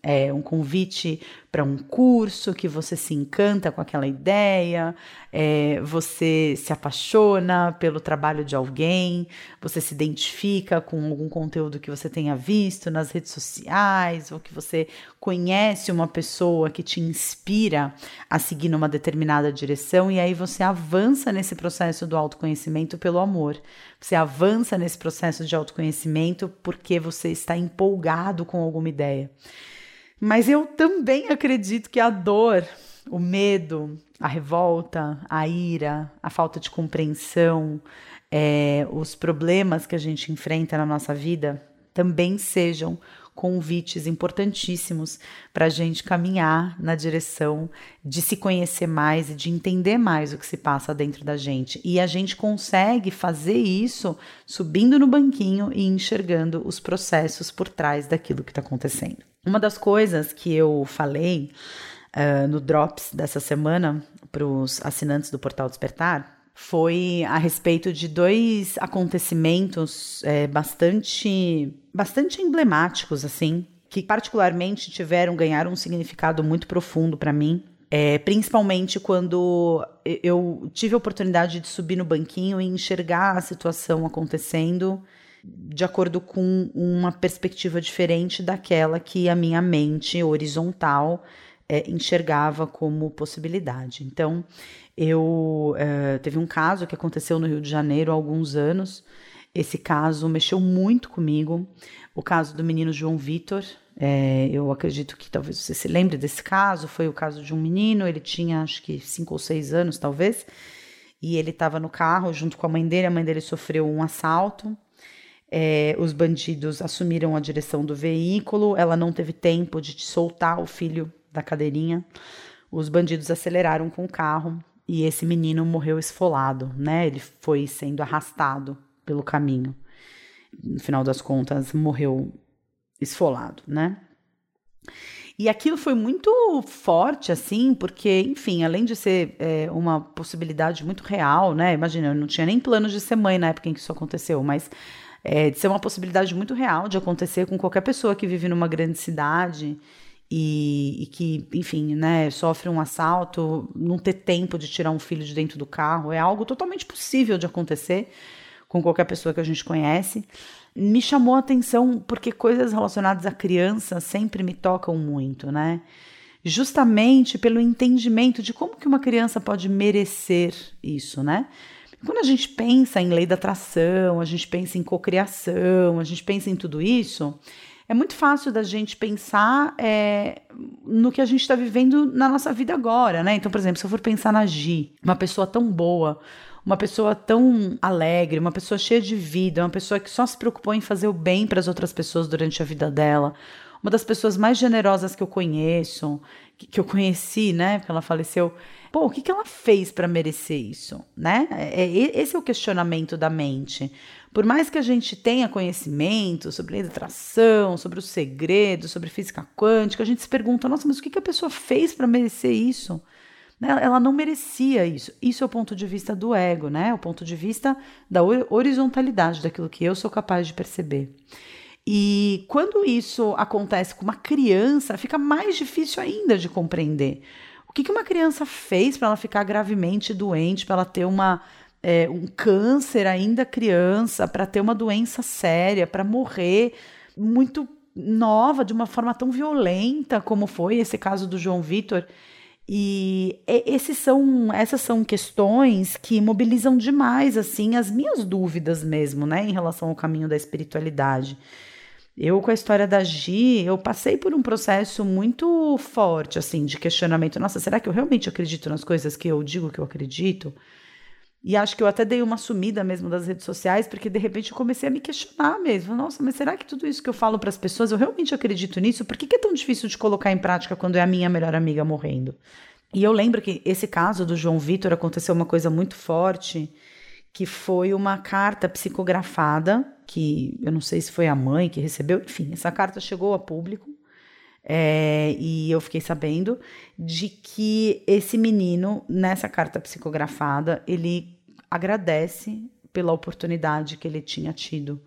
Speaker 1: é, um convite para um curso que você se encanta com aquela ideia, é, você se apaixona pelo trabalho de alguém, você se identifica com algum conteúdo que você tenha visto nas redes sociais, ou que você conhece uma pessoa que te inspira a seguir numa determinada direção, e aí você avança nesse processo do autoconhecimento pelo amor. Você avança nesse processo de autoconhecimento porque você está empolgado com alguma ideia. Mas eu também acredito que a dor, o medo, a revolta, a ira, a falta de compreensão, é, os problemas que a gente enfrenta na nossa vida também sejam convites importantíssimos para a gente caminhar na direção de se conhecer mais e de entender mais o que se passa dentro da gente. E a gente consegue fazer isso subindo no banquinho e enxergando os processos por trás daquilo que está acontecendo. Uma das coisas que eu falei uh, no Drops dessa semana para os assinantes do Portal Despertar foi a respeito de dois acontecimentos é, bastante, bastante emblemáticos, assim, que particularmente tiveram, ganharam um significado muito profundo para mim. É, principalmente quando eu tive a oportunidade de subir no banquinho e enxergar a situação acontecendo de acordo com uma perspectiva diferente daquela que a minha mente horizontal é, enxergava como possibilidade. Então, eu é, teve um caso que aconteceu no Rio de Janeiro há alguns anos. Esse caso mexeu muito comigo. O caso do menino João Vitor. É, eu acredito que talvez você se lembre desse caso. Foi o caso de um menino. Ele tinha acho que cinco ou seis anos, talvez. E ele estava no carro junto com a mãe dele. A mãe dele sofreu um assalto é, os bandidos assumiram a direção do veículo, ela não teve tempo de soltar o filho da cadeirinha. Os bandidos aceleraram com o carro e esse menino morreu esfolado, né? Ele foi sendo arrastado pelo caminho. No final das contas, morreu esfolado, né? E aquilo foi muito forte, assim, porque, enfim, além de ser é, uma possibilidade muito real, né? Imagina, eu não tinha nem planos de ser mãe na época em que isso aconteceu, mas é, de ser uma possibilidade muito real de acontecer com qualquer pessoa que vive numa grande cidade e, e, que, enfim, né, sofre um assalto, não ter tempo de tirar um filho de dentro do carro, é algo totalmente possível de acontecer com qualquer pessoa que a gente conhece. Me chamou a atenção porque coisas relacionadas à criança sempre me tocam muito, né? Justamente pelo entendimento de como que uma criança pode merecer isso, né? Quando a gente pensa em lei da atração, a gente pensa em cocriação, a gente pensa em tudo isso, é muito fácil da gente pensar é, no que a gente está vivendo na nossa vida agora, né? Então, por exemplo, se eu for pensar na Gi, uma pessoa tão boa, uma pessoa tão alegre, uma pessoa cheia de vida, uma pessoa que só se preocupou em fazer o bem para as outras pessoas durante a vida dela, uma das pessoas mais generosas que eu conheço, que, que eu conheci, né? Porque ela faleceu. Pô, o que, que ela fez para merecer isso, né? É, é, esse é o questionamento da mente. Por mais que a gente tenha conhecimento sobre da atração, sobre os segredos, sobre física quântica, a gente se pergunta: nossa, mas o que, que a pessoa fez para merecer isso? Né? Ela não merecia isso. Isso é o ponto de vista do ego, né? O ponto de vista da horizontalidade, daquilo que eu sou capaz de perceber. E quando isso acontece com uma criança, fica mais difícil ainda de compreender. Que, que uma criança fez para ela ficar gravemente doente, para ela ter uma, é, um câncer ainda criança, para ter uma doença séria, para morrer muito nova, de uma forma tão violenta como foi esse caso do João Vitor. E esses são, essas são questões que mobilizam demais assim as minhas dúvidas mesmo, né, em relação ao caminho da espiritualidade. Eu com a história da Gi, eu passei por um processo muito forte assim de questionamento. Nossa, será que eu realmente acredito nas coisas que eu digo que eu acredito? E acho que eu até dei uma sumida mesmo das redes sociais, porque de repente eu comecei a me questionar mesmo. Nossa, mas será que tudo isso que eu falo para as pessoas, eu realmente acredito nisso? Por que, que é tão difícil de colocar em prática quando é a minha melhor amiga morrendo? E eu lembro que esse caso do João Vitor aconteceu uma coisa muito forte, que foi uma carta psicografada, que eu não sei se foi a mãe que recebeu, enfim, essa carta chegou a público. É, e eu fiquei sabendo de que esse menino, nessa carta psicografada, ele agradece pela oportunidade que ele tinha tido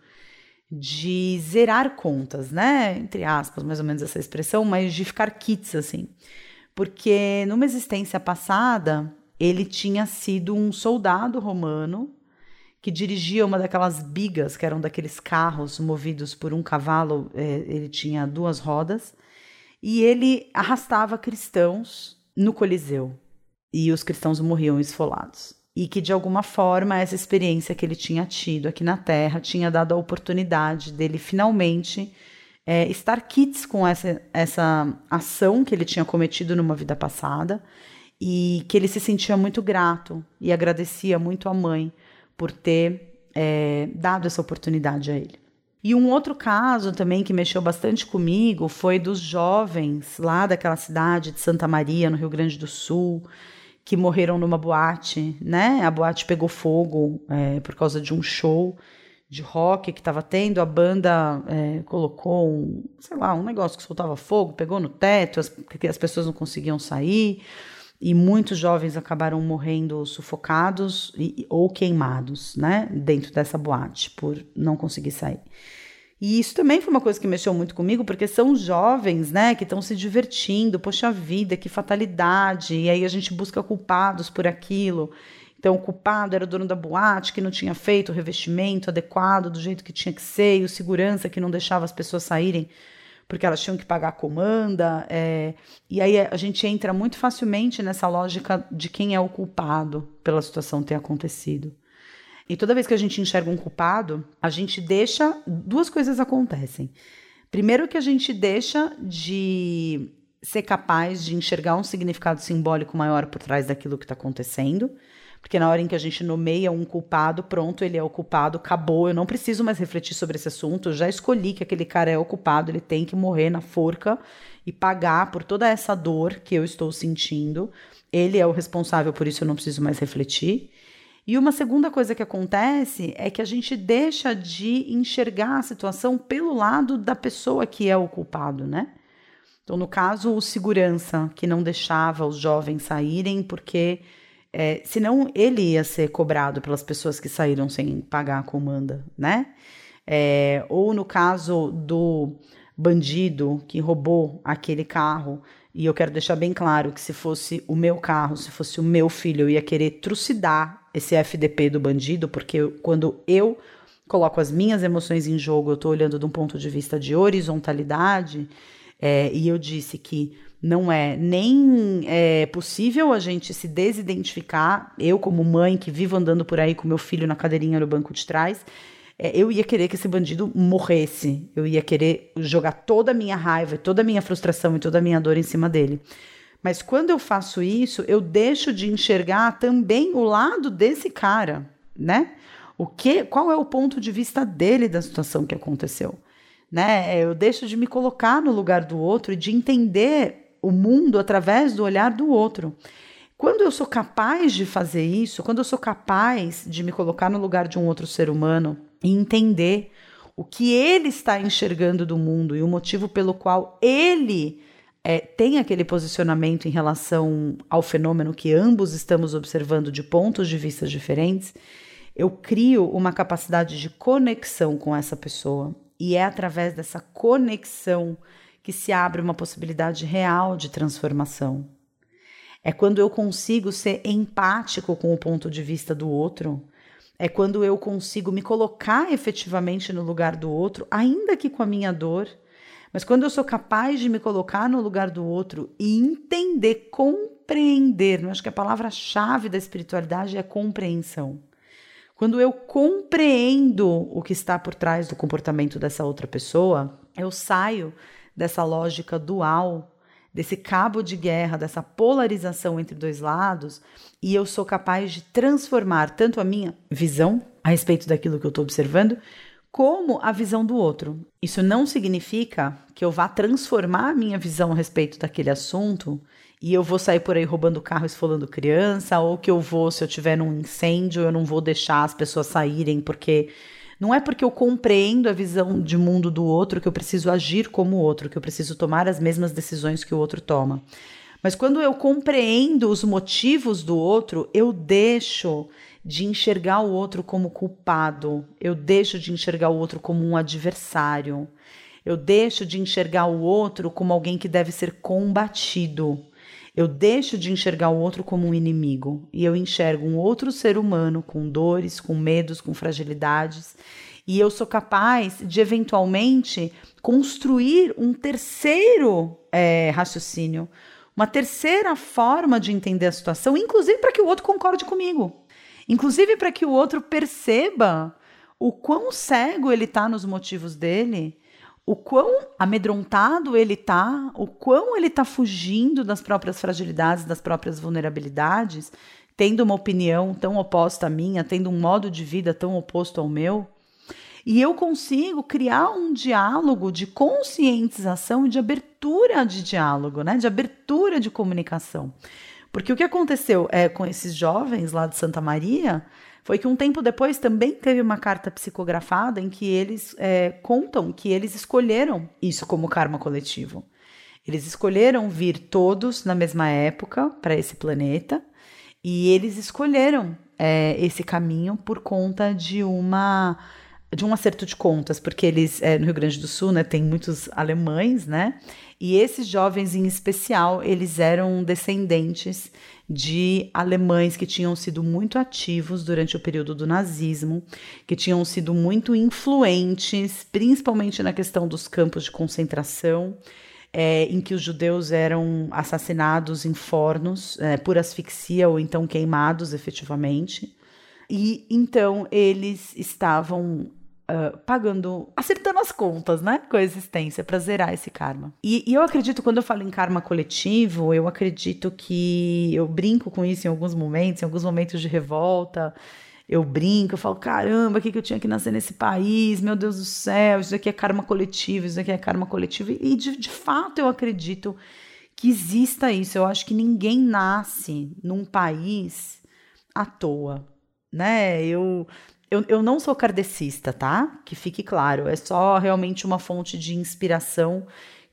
Speaker 1: de zerar contas, né? Entre aspas, mais ou menos essa expressão, mas de ficar kits assim. Porque numa existência passada, ele tinha sido um soldado romano que dirigia uma daquelas bigas, que eram daqueles carros movidos por um cavalo, é, ele tinha duas rodas, e ele arrastava cristãos no Coliseu. E os cristãos morriam esfolados e que de alguma forma essa experiência que ele tinha tido aqui na Terra tinha dado a oportunidade dele finalmente é, estar kits com essa, essa ação que ele tinha cometido numa vida passada e que ele se sentia muito grato e agradecia muito a mãe por ter é, dado essa oportunidade a ele. E um outro caso também que mexeu bastante comigo foi dos jovens lá daquela cidade de Santa Maria, no Rio Grande do Sul, que morreram numa boate, né? A boate pegou fogo é, por causa de um show de rock que estava tendo. A banda é, colocou um, sei lá, um negócio que soltava fogo, pegou no teto, as, as pessoas não conseguiam sair. E muitos jovens acabaram morrendo sufocados e, ou queimados, né? Dentro dessa boate, por não conseguir sair. E isso também foi uma coisa que mexeu muito comigo, porque são jovens, né, que estão se divertindo, poxa vida, que fatalidade. E aí a gente busca culpados por aquilo. Então, o culpado era o dono da boate, que não tinha feito o revestimento adequado do jeito que tinha que ser, e o segurança que não deixava as pessoas saírem porque elas tinham que pagar a comanda. É... E aí a gente entra muito facilmente nessa lógica de quem é o culpado pela situação ter acontecido. E toda vez que a gente enxerga um culpado, a gente deixa. Duas coisas acontecem. Primeiro, que a gente deixa de ser capaz de enxergar um significado simbólico maior por trás daquilo que está acontecendo. Porque na hora em que a gente nomeia um culpado, pronto, ele é o culpado, acabou. Eu não preciso mais refletir sobre esse assunto. Eu já escolhi que aquele cara é o culpado, ele tem que morrer na forca e pagar por toda essa dor que eu estou sentindo. Ele é o responsável por isso, eu não preciso mais refletir. E uma segunda coisa que acontece é que a gente deixa de enxergar a situação pelo lado da pessoa que é o culpado, né? Então, no caso, o segurança que não deixava os jovens saírem, porque é, senão ele ia ser cobrado pelas pessoas que saíram sem pagar a comanda, né? É, ou no caso do bandido que roubou aquele carro, e eu quero deixar bem claro que se fosse o meu carro, se fosse o meu filho, eu ia querer trucidar esse FDP do bandido, porque quando eu coloco as minhas emoções em jogo, eu estou olhando de um ponto de vista de horizontalidade, é, e eu disse que não é nem é, possível a gente se desidentificar, eu como mãe que vivo andando por aí com meu filho na cadeirinha no banco de trás, é, eu ia querer que esse bandido morresse, eu ia querer jogar toda a minha raiva, toda a minha frustração e toda a minha dor em cima dele. Mas quando eu faço isso, eu deixo de enxergar também o lado desse cara, né? O que, qual é o ponto de vista dele da situação que aconteceu, né? Eu deixo de me colocar no lugar do outro e de entender o mundo através do olhar do outro. Quando eu sou capaz de fazer isso, quando eu sou capaz de me colocar no lugar de um outro ser humano e entender o que ele está enxergando do mundo e o motivo pelo qual ele é, tem aquele posicionamento em relação ao fenômeno que ambos estamos observando de pontos de vista diferentes, eu crio uma capacidade de conexão com essa pessoa. E é através dessa conexão que se abre uma possibilidade real de transformação. É quando eu consigo ser empático com o ponto de vista do outro. É quando eu consigo me colocar efetivamente no lugar do outro, ainda que com a minha dor. Mas quando eu sou capaz de me colocar no lugar do outro e entender, compreender, eu acho que a palavra-chave da espiritualidade é compreensão. Quando eu compreendo o que está por trás do comportamento dessa outra pessoa, eu saio dessa lógica dual, desse cabo de guerra, dessa polarização entre dois lados, e eu sou capaz de transformar tanto a minha visão a respeito daquilo que eu estou observando, como a visão do outro. Isso não significa que eu vá transformar a minha visão a respeito daquele assunto e eu vou sair por aí roubando carro, esfolando criança, ou que eu vou, se eu tiver num incêndio, eu não vou deixar as pessoas saírem porque não é porque eu compreendo a visão de mundo do outro que eu preciso agir como o outro, que eu preciso tomar as mesmas decisões que o outro toma. Mas quando eu compreendo os motivos do outro, eu deixo de enxergar o outro como culpado, eu deixo de enxergar o outro como um adversário, eu deixo de enxergar o outro como alguém que deve ser combatido. Eu deixo de enxergar o outro como um inimigo e eu enxergo um outro ser humano com dores, com medos, com fragilidades. E eu sou capaz de eventualmente construir um terceiro é, raciocínio, uma terceira forma de entender a situação, inclusive para que o outro concorde comigo, inclusive para que o outro perceba o quão cego ele está nos motivos dele o quão amedrontado ele tá, o quão ele tá fugindo das próprias fragilidades, das próprias vulnerabilidades, tendo uma opinião tão oposta à minha, tendo um modo de vida tão oposto ao meu. E eu consigo criar um diálogo de conscientização e de abertura de diálogo, né? De abertura de comunicação. Porque o que aconteceu é com esses jovens lá de Santa Maria foi que um tempo depois também teve uma carta psicografada em que eles é, contam que eles escolheram isso como karma coletivo. Eles escolheram vir todos na mesma época para esse planeta e eles escolheram é, esse caminho por conta de uma de um acerto de contas, porque eles é, no Rio Grande do Sul, né, tem muitos alemães, né? E esses jovens em especial, eles eram descendentes de alemães que tinham sido muito ativos durante o período do nazismo, que tinham sido muito influentes, principalmente na questão dos campos de concentração. É, em que os judeus eram assassinados em fornos é, por asfixia ou então queimados efetivamente. E então eles estavam uh, pagando, acertando as contas, né, com a existência para zerar esse karma. E, e, eu acredito, quando eu falo em karma coletivo, eu acredito que eu brinco com isso em alguns momentos, em alguns momentos de revolta. Eu brinco, eu falo, caramba, o que, que eu tinha que nascer nesse país? Meu Deus do céu, isso aqui é karma coletivo, isso aqui é karma coletivo. E de, de fato eu acredito que exista isso. Eu acho que ninguém nasce num país à toa, né? Eu eu, eu não sou kardecista, tá? Que fique claro. É só realmente uma fonte de inspiração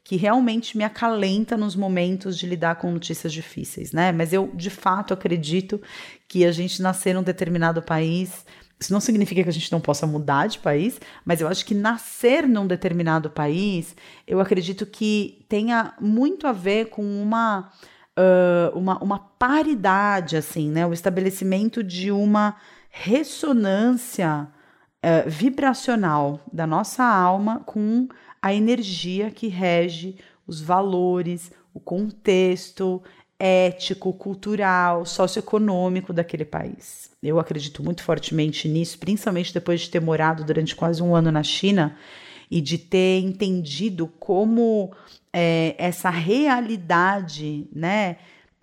Speaker 1: que realmente me acalenta nos momentos de lidar com notícias difíceis, né? Mas eu, de fato, acredito que a gente nascer num determinado país Isso não significa que a gente não possa mudar de país, mas eu acho que nascer num determinado país, eu acredito que tenha muito a ver com uma, uh, uma, uma paridade, assim, né? O estabelecimento de uma ressonância uh, vibracional da nossa alma com a energia que rege os valores, o contexto ético, cultural, socioeconômico daquele país. Eu acredito muito fortemente nisso, principalmente depois de ter morado durante quase um ano na China e de ter entendido como é, essa realidade, né?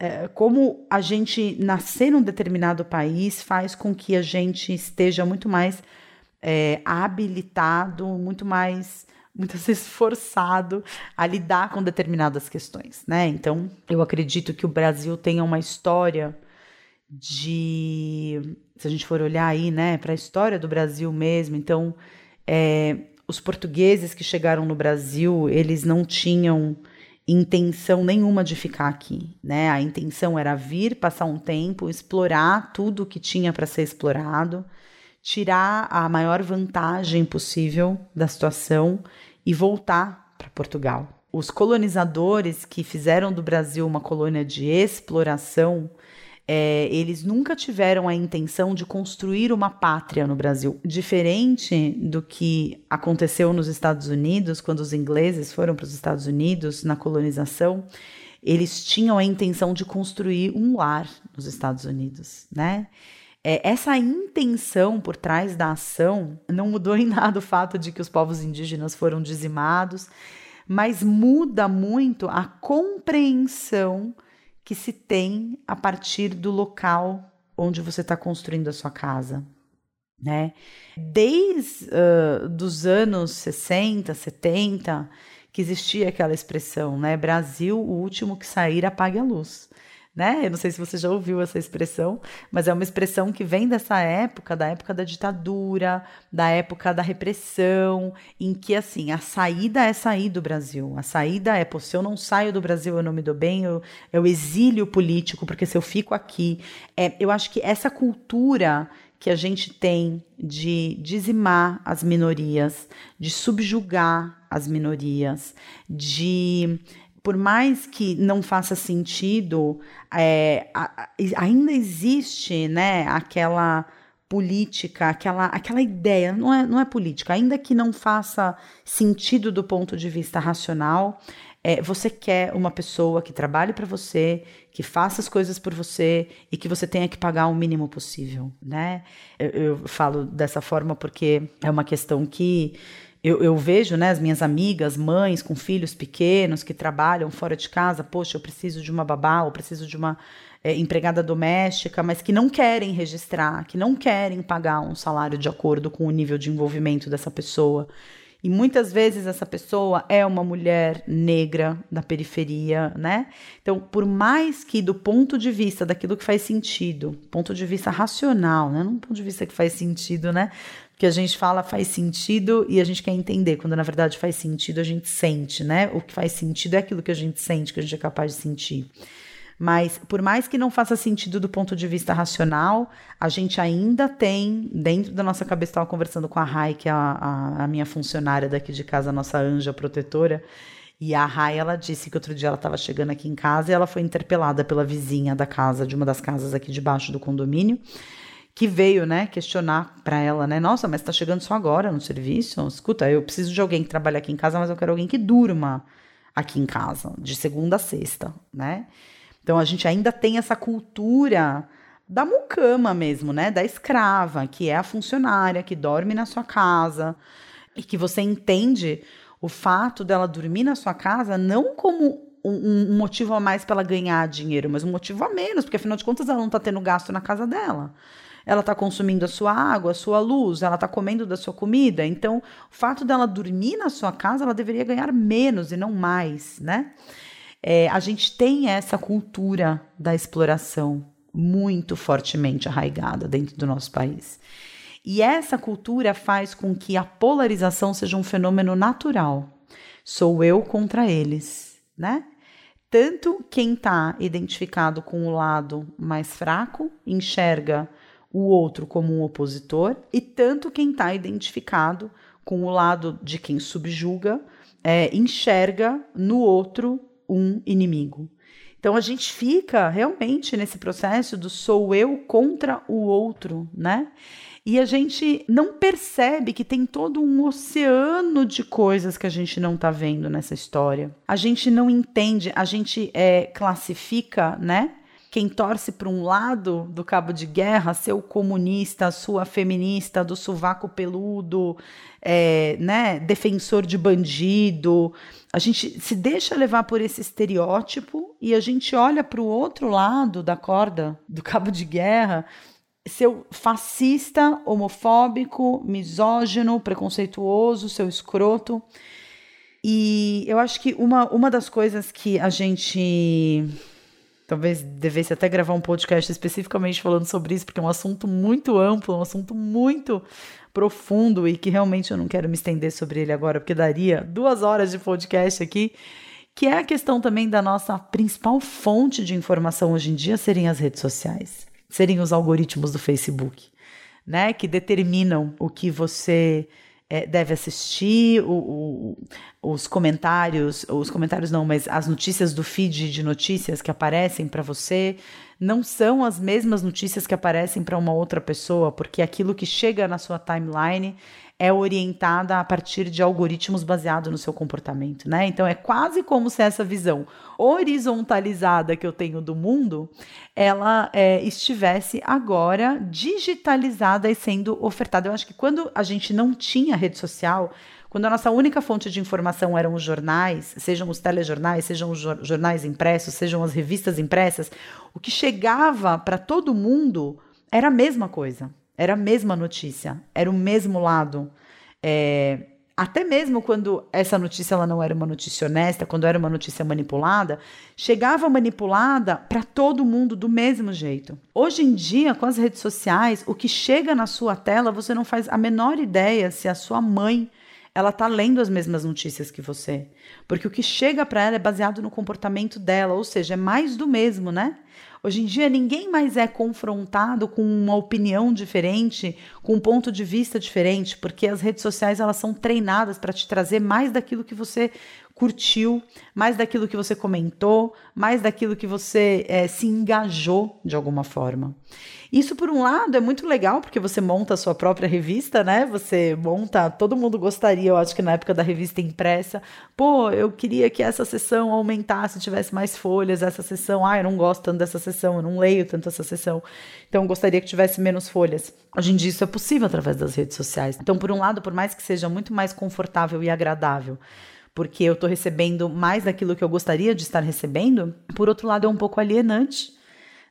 Speaker 1: É, como a gente nascer num determinado país faz com que a gente esteja muito mais é, habilitado, muito mais muitas vezes forçado a lidar com determinadas questões, né? Então, eu acredito que o Brasil tenha uma história de, se a gente for olhar aí, né, para a história do Brasil mesmo, então, é, os portugueses que chegaram no Brasil, eles não tinham intenção nenhuma de ficar aqui, né? A intenção era vir, passar um tempo, explorar tudo que tinha para ser explorado, tirar a maior vantagem possível da situação e voltar para Portugal. Os colonizadores que fizeram do Brasil uma colônia de exploração, é, eles nunca tiveram a intenção de construir uma pátria no Brasil. Diferente do que aconteceu nos Estados Unidos, quando os ingleses foram para os Estados Unidos na colonização, eles tinham a intenção de construir um lar nos Estados Unidos, né? É, essa intenção por trás da ação não mudou em nada o fato de que os povos indígenas foram dizimados, mas muda muito a compreensão que se tem a partir do local onde você está construindo a sua casa. Né? Desde uh, os anos 60, 70, que existia aquela expressão, né? Brasil, o último que sair, apague a luz né? Eu não sei se você já ouviu essa expressão, mas é uma expressão que vem dessa época, da época da ditadura, da época da repressão, em que assim, a saída é sair do Brasil. A saída é, pô, se eu não saio do Brasil, eu não me dou bem, eu, eu exílio político, porque se eu fico aqui, é, eu acho que essa cultura que a gente tem de dizimar as minorias, de subjugar as minorias, de por mais que não faça sentido, é, a, a, ainda existe né, aquela política, aquela, aquela ideia, não é, não é política, ainda que não faça sentido do ponto de vista racional, é, você quer uma pessoa que trabalhe para você, que faça as coisas por você e que você tenha que pagar o mínimo possível, né? Eu, eu falo dessa forma porque é uma questão que eu, eu, vejo né, as minhas amigas, mães com filhos pequenos que trabalham fora de casa, poxa, eu preciso de uma babá, ou preciso de uma é, empregada doméstica, mas que não querem registrar, que não querem pagar um salário de acordo com o nível de envolvimento dessa pessoa. E muitas vezes essa pessoa é uma mulher negra da periferia, né? Então, por mais que do ponto de vista daquilo que faz sentido, ponto de vista racional, né? Não ponto de vista que faz sentido, né? Que a gente fala faz sentido e a gente quer entender, quando na verdade faz sentido a gente sente, né? O que faz sentido é aquilo que a gente sente, que a gente é capaz de sentir. Mas por mais que não faça sentido do ponto de vista racional, a gente ainda tem, dentro da nossa cabeça, estava conversando com a Rai, que é a, a, a, minha funcionária daqui de casa, a nossa anja protetora, e a Rai, ela disse que outro dia ela estava chegando aqui em casa e ela foi interpelada pela vizinha da casa, de uma das casas aqui debaixo do condomínio, que veio, né, questionar para ela, né? Nossa, mas está chegando só agora no serviço? Escuta, eu preciso de alguém que trabalhe aqui em casa, mas eu quero alguém que durma aqui em casa, de segunda a sexta, né? Então a gente ainda tem essa cultura da mucama mesmo, né? Da escrava, que é a funcionária que dorme na sua casa e que você entende o fato dela dormir na sua casa não como um, um motivo a mais para ela ganhar dinheiro, mas um motivo a menos, porque afinal de contas ela não está tendo gasto na casa dela ela está consumindo a sua água, a sua luz, ela está comendo da sua comida. Então, o fato dela dormir na sua casa, ela deveria ganhar menos e não mais, né? É, a gente tem essa cultura da exploração muito fortemente arraigada dentro do nosso país. E essa cultura faz com que a polarização seja um fenômeno natural. Sou eu contra eles, né? Tanto quem está identificado com o lado mais fraco enxerga o outro como um opositor e tanto quem está identificado com o lado de quem subjuga é, enxerga no outro um inimigo. Então a gente fica realmente nesse processo do sou eu contra o outro, né? E a gente não percebe que tem todo um oceano de coisas que a gente não está vendo nessa história. A gente não entende, a gente é, classifica, né? Quem torce para um lado do cabo de guerra, seu comunista, sua feminista, do sovaco peludo, é, né, defensor de bandido. A gente se deixa levar por esse estereótipo e a gente olha para o outro lado da corda do cabo de guerra seu fascista, homofóbico, misógino, preconceituoso, seu escroto. E eu acho que uma, uma das coisas que a gente Talvez devesse até gravar um podcast especificamente falando sobre isso, porque é um assunto muito amplo, um assunto muito profundo e que realmente eu não quero me estender sobre ele agora, porque daria duas horas de podcast aqui, que é a questão também da nossa principal fonte de informação hoje em dia serem as redes sociais, serem os algoritmos do Facebook, né, que determinam o que você é, deve assistir, o, o, os comentários, os comentários não, mas as notícias do feed de notícias que aparecem para você não são as mesmas notícias que aparecem para uma outra pessoa, porque aquilo que chega na sua timeline é orientada a partir de algoritmos baseados no seu comportamento, né? Então é quase como se essa visão horizontalizada que eu tenho do mundo, ela é, estivesse agora digitalizada e sendo ofertada. Eu acho que quando a gente não tinha rede social, quando a nossa única fonte de informação eram os jornais, sejam os telejornais, sejam os jornais impressos, sejam as revistas impressas, o que chegava para todo mundo era a mesma coisa. Era a mesma notícia, era o mesmo lado. É, até mesmo quando essa notícia ela não era uma notícia honesta, quando era uma notícia manipulada, chegava manipulada para todo mundo do mesmo jeito. Hoje em dia, com as redes sociais, o que chega na sua tela, você não faz a menor ideia se a sua mãe ela tá lendo as mesmas notícias que você, porque o que chega para ela é baseado no comportamento dela, ou seja, é mais do mesmo, né? Hoje em dia, ninguém mais é confrontado com uma opinião diferente, com um ponto de vista diferente, porque as redes sociais elas são treinadas para te trazer mais daquilo que você curtiu, mais daquilo que você comentou, mais daquilo que você é, se engajou de alguma forma. Isso, por um lado, é muito legal, porque você monta a sua própria revista, né? Você monta, todo mundo gostaria, eu acho que na época da revista impressa, pô, eu queria que essa sessão aumentasse, tivesse mais folhas, essa sessão, ah, eu não gosto tanto dessa sessão, eu não leio tanto essa sessão, então gostaria que tivesse menos folhas. Hoje em dia isso é possível através das redes sociais. Então, por um lado, por mais que seja muito mais confortável e agradável, porque eu estou recebendo mais daquilo que eu gostaria de estar recebendo, por outro lado, é um pouco alienante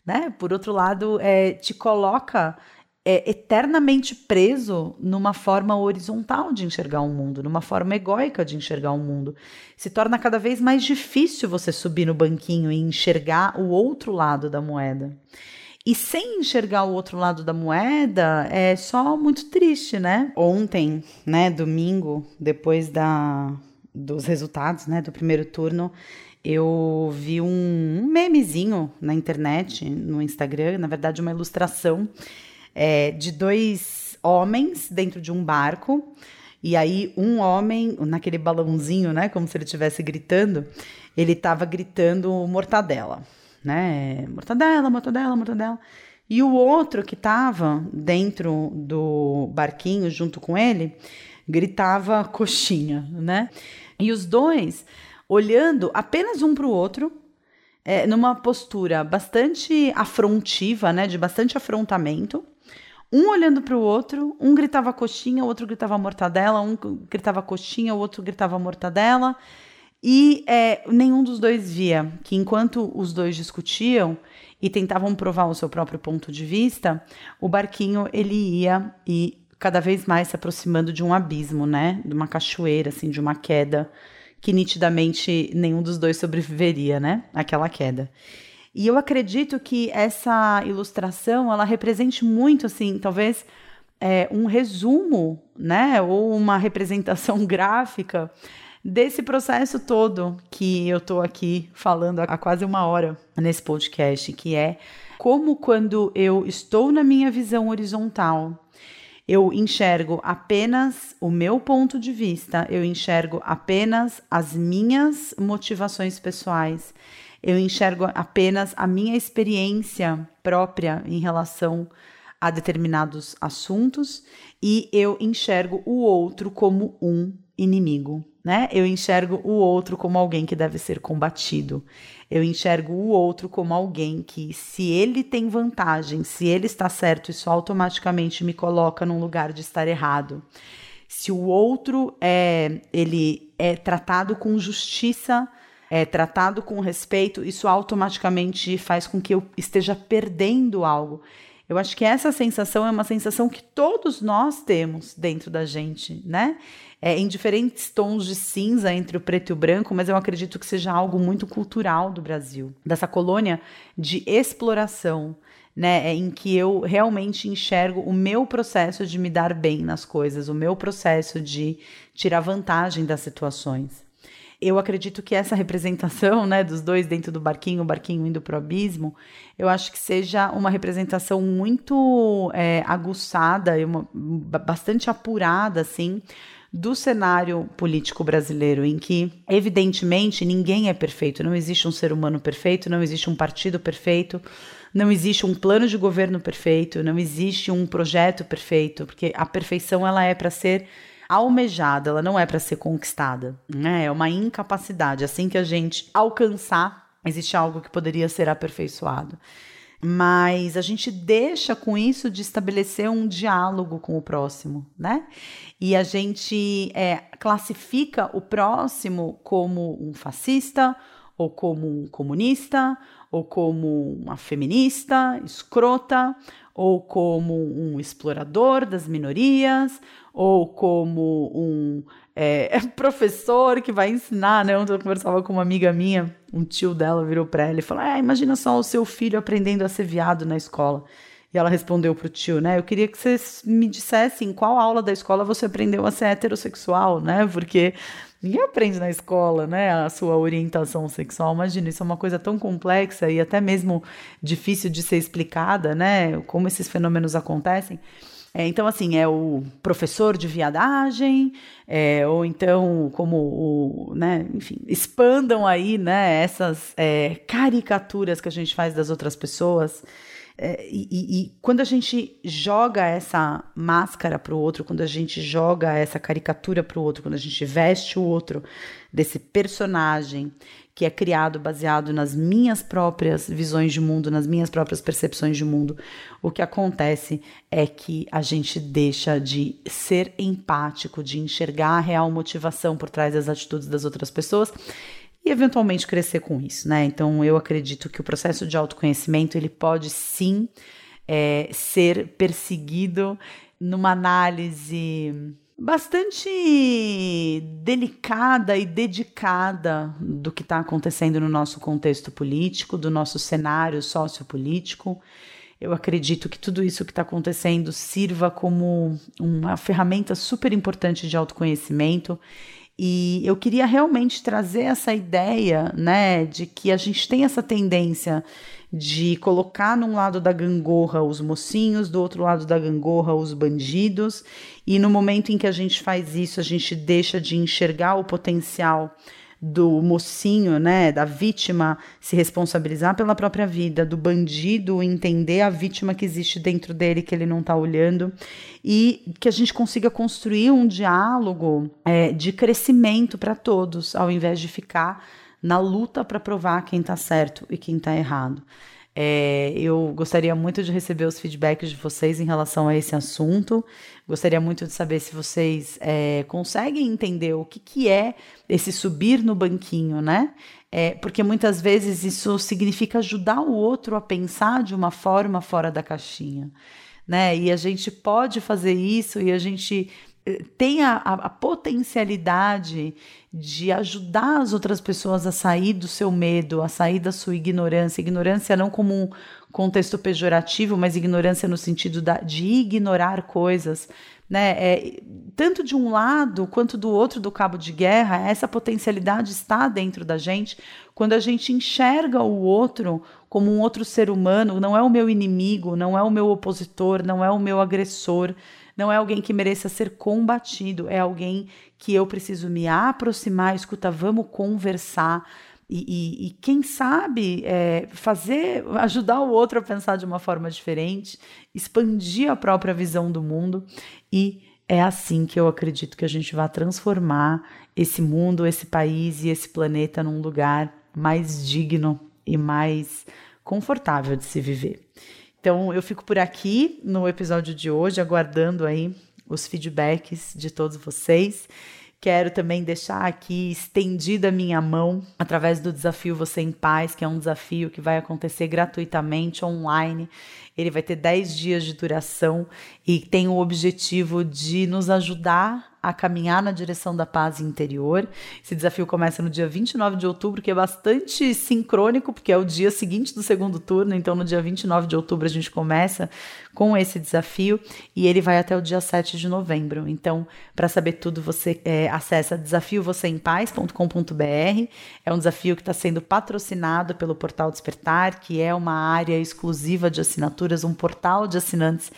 Speaker 1: né? Por outro lado, é, te coloca é, eternamente preso numa forma horizontal de enxergar o um mundo, numa forma egóica de enxergar o um mundo. Se torna cada vez mais difícil você subir no banquinho e enxergar o outro lado da moeda. E sem enxergar o outro lado da moeda é só muito triste, né? Ontem, né, domingo, depois da, dos resultados, né, do primeiro turno, eu vi um, memezinho na internet, no Instagram, na verdade, uma ilustração é, de dois homens dentro de um barco. E aí, um homem, naquele balãozinho, né? Como se ele estivesse gritando, ele estava gritando mortadela, né? Mortadela, mortadela, mortadela. E o outro que estava dentro do barquinho junto com ele gritava coxinha, né? E os dois olhando apenas um para o outro, é, numa postura bastante afrontiva, né, de bastante afrontamento. Um olhando para o outro, um gritava coxinha, o outro gritava mortadela, um gritava coxinha, o outro gritava mortadela. E é, nenhum dos dois via que enquanto os dois discutiam e tentavam provar o seu próprio ponto de vista, o barquinho ele ia e cada vez mais se aproximando de um abismo, né? De uma cachoeira, assim, de uma queda que nitidamente nenhum dos dois sobreviveria, né? Aquela queda. E eu acredito que essa ilustração ela represente muito, assim, talvez é, um resumo, né? Ou uma representação gráfica desse processo todo que eu estou aqui falando há quase uma hora nesse podcast, que é como quando eu estou na minha visão horizontal, eu enxergo apenas o meu ponto de vista, eu enxergo apenas as minhas motivações pessoais, eu enxergo apenas a minha experiência própria em relação a determinados assuntos e eu enxergo o outro como um inimigo, né? Eu enxergo o outro como alguém que deve ser combatido. Eu enxergo o outro como alguém que, se ele tem vantagem, se ele está certo, isso automaticamente me coloca num lugar de estar errado. Se o outro é, ele é tratado com justiça, é tratado com respeito, isso automaticamente faz com que eu esteja perdendo algo. Eu acho que essa sensação é uma sensação que todos nós temos dentro da gente, né? É, em diferentes tons de cinza entre o preto e o branco, mas eu acredito que seja algo muito cultural do Brasil, dessa colônia de exploração, né? É, em que eu realmente enxergo o meu processo de me dar bem nas coisas, o meu processo de tirar vantagem das situações eu acredito que essa representação, né, dos dois dentro do barquinho, o barquinho indo para o abismo, eu acho que seja uma representação muito é, aguçada uma, bastante apurada, assim, do cenário político brasileiro, em que, evidentemente, ninguém é perfeito, não existe um ser humano perfeito, não existe um partido perfeito, não existe um plano de governo perfeito, não existe um projeto perfeito, porque a perfeição ela é para ser almejada, ela não é para ser conquistada, né? É uma incapacidade. Assim que a gente alcançar, existe algo que poderia ser aperfeiçoado. Mas a gente deixa com isso de estabelecer um diálogo com o próximo, né? E a gente é, classifica o próximo como um fascista, ou como um comunista, ou como uma feminista, escrota, ou como um explorador das minorias, ou como um é, professor que vai ensinar, né? Ontem eu conversava com uma amiga minha, um tio dela virou para ela e falou: ah, imagina só o seu filho aprendendo a ser viado na escola. E ela respondeu pro tio, né? Eu queria que vocês me dissessem em qual aula da escola você aprendeu a ser heterossexual, né? Porque ninguém aprende na escola, né? A sua orientação sexual. Imagina, isso é uma coisa tão complexa e até mesmo difícil de ser explicada, né? Como esses fenômenos acontecem. É, então, assim, é o professor de viadagem, é, ou então, como o, né, enfim, expandam aí, né, essas é, caricaturas que a gente faz das outras pessoas. É, e, e, quando a gente joga essa máscara para o outro, quando a gente joga essa caricatura para o outro, quando a gente veste o outro desse personagem que é criado baseado nas minhas próprias visões de mundo, nas minhas próprias percepções de mundo, o que acontece é que a gente deixa de ser empático, de enxergar a real motivação por trás das atitudes das outras pessoas e eventualmente crescer com isso, né? Então eu acredito que o processo de autoconhecimento ele pode sim é, ser perseguido numa análise bastante delicada e dedicada do que está acontecendo no nosso contexto político, do nosso cenário sociopolítico. Eu acredito que tudo isso que está acontecendo sirva como uma ferramenta super importante de autoconhecimento e eu queria realmente trazer essa ideia, né, de que a gente tem essa tendência de colocar num lado da gangorra os mocinhos, do outro lado da gangorra os bandidos, e no momento em que a gente faz isso, a gente deixa de enxergar o potencial do mocinho, né, da vítima se responsabilizar pela própria vida, do bandido entender a vítima que existe dentro dele que ele não está olhando e que a gente consiga construir um diálogo é, de crescimento para todos, ao invés de ficar na luta para provar quem está certo e quem está errado. É, eu gostaria muito de receber os feedbacks de vocês em relação a esse assunto. Gostaria muito de saber se vocês é, conseguem entender o que, que é esse subir no banquinho, né? É, porque muitas vezes isso significa ajudar o outro a pensar de uma forma fora da caixinha. Né? E a gente pode fazer isso e a gente tem a, a, a, potencialidade de ajudar as outras pessoas a sair do seu medo, a sair da sua ignorância. Ignorância não como um contexto pejorativo, mas ignorância no sentido da, de ignorar coisas. Né? É, tanto de um lado quanto do outro do cabo de guerra, essa potencialidade está dentro da gente quando a gente enxerga o outro como um outro ser humano, não é o meu inimigo, não é o meu opositor, não é o meu agressor, não é alguém que mereça ser combatido, é alguém que eu preciso me aproximar, escuta, vamos conversar. E, e, e quem sabe é, fazer, ajudar o outro a pensar de uma forma diferente, expandir a própria visão do mundo e é assim que eu acredito que a gente vai transformar esse mundo, esse país e esse planeta num lugar mais digno e mais confortável de se viver. Então eu fico por aqui no episódio de hoje, aguardando aí os feedbacks de todos vocês. Quero também deixar aqui estendida a minha mão através do desafio Você em Paz, que é um desafio que vai acontecer gratuitamente online ele vai ter 10 dias de duração e tem o objetivo de nos ajudar a caminhar na direção da paz interior. Esse desafio começa no dia 29 de outubro, que é bastante sincrônico, porque é o dia seguinte do segundo turno. Então, no dia 29 de outubro, a gente começa com esse desafio e ele vai até o dia 7 de novembro. Então, para saber tudo, você é, acessa desafiovocêempaz.com.br. É um desafio que está sendo patrocinado pelo Portal Despertar, que é uma área exclusiva de assinaturas um portal de assinantes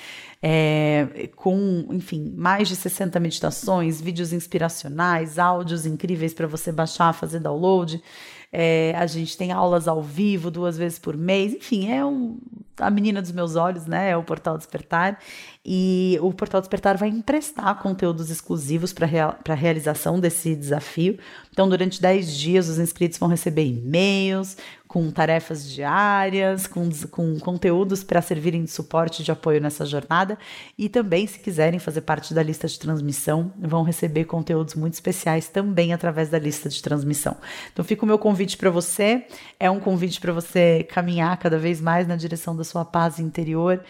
Speaker 1: é, com, enfim, mais de 60 meditações, vídeos inspiracionais, áudios incríveis para você baixar, fazer download. É, a gente tem aulas ao vivo duas vezes por mês. Enfim, é um, a menina dos meus olhos, né? É o Portal Despertar. E o Portal Despertar vai emprestar conteúdos exclusivos para a realização desse desafio. Então, durante 10 dias, os inscritos vão receber e-mails com tarefas diárias, com, com conteúdos para servirem de suporte de apoio nessa jornada. E também, se quiserem fazer parte da lista de transmissão, vão receber conteúdos muito especiais também através da lista de transmissão. Então, fica o meu convite para você. É um convite para você caminhar cada vez mais na direção da sua paz interior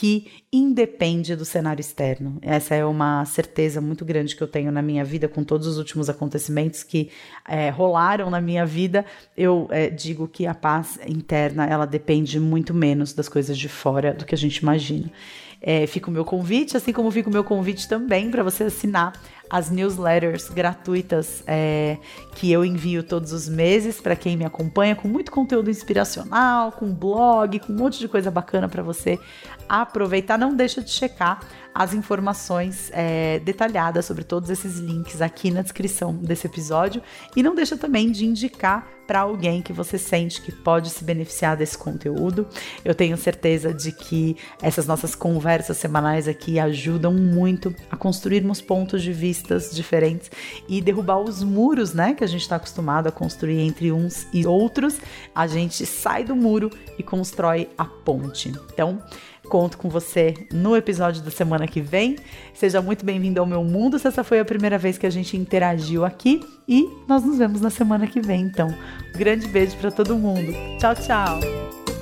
Speaker 1: que independe do cenário externo. Essa é uma certeza muito grande que eu tenho na minha vida, com todos os últimos acontecimentos que é, rolaram na minha vida. Eu é, digo que a paz interna ela depende muito menos das coisas de fora do que a gente imagina. É, fica o meu convite, assim como fica o meu convite também para você assinar as newsletters gratuitas é, que eu envio todos os meses para quem me acompanha, com muito conteúdo inspiracional, com blog, com um monte de coisa bacana para você aproveitar. Não deixa de checar as informações é, detalhadas sobre todos esses links aqui na descrição desse episódio e não deixa também de indicar para alguém que você sente que pode se beneficiar desse conteúdo. Eu tenho certeza de que essas nossas conversas semanais aqui ajudam muito a construirmos pontos de vistas diferentes e derrubar os muros, né, que a gente está acostumado a construir entre uns e outros. A gente sai do muro e constrói a ponte. Então, Conto com você no episódio da semana que vem. Seja muito bem-vindo ao meu mundo se essa foi a primeira vez que a gente interagiu aqui. E nós nos vemos na semana que vem. Então, um grande beijo para todo mundo. Tchau, tchau!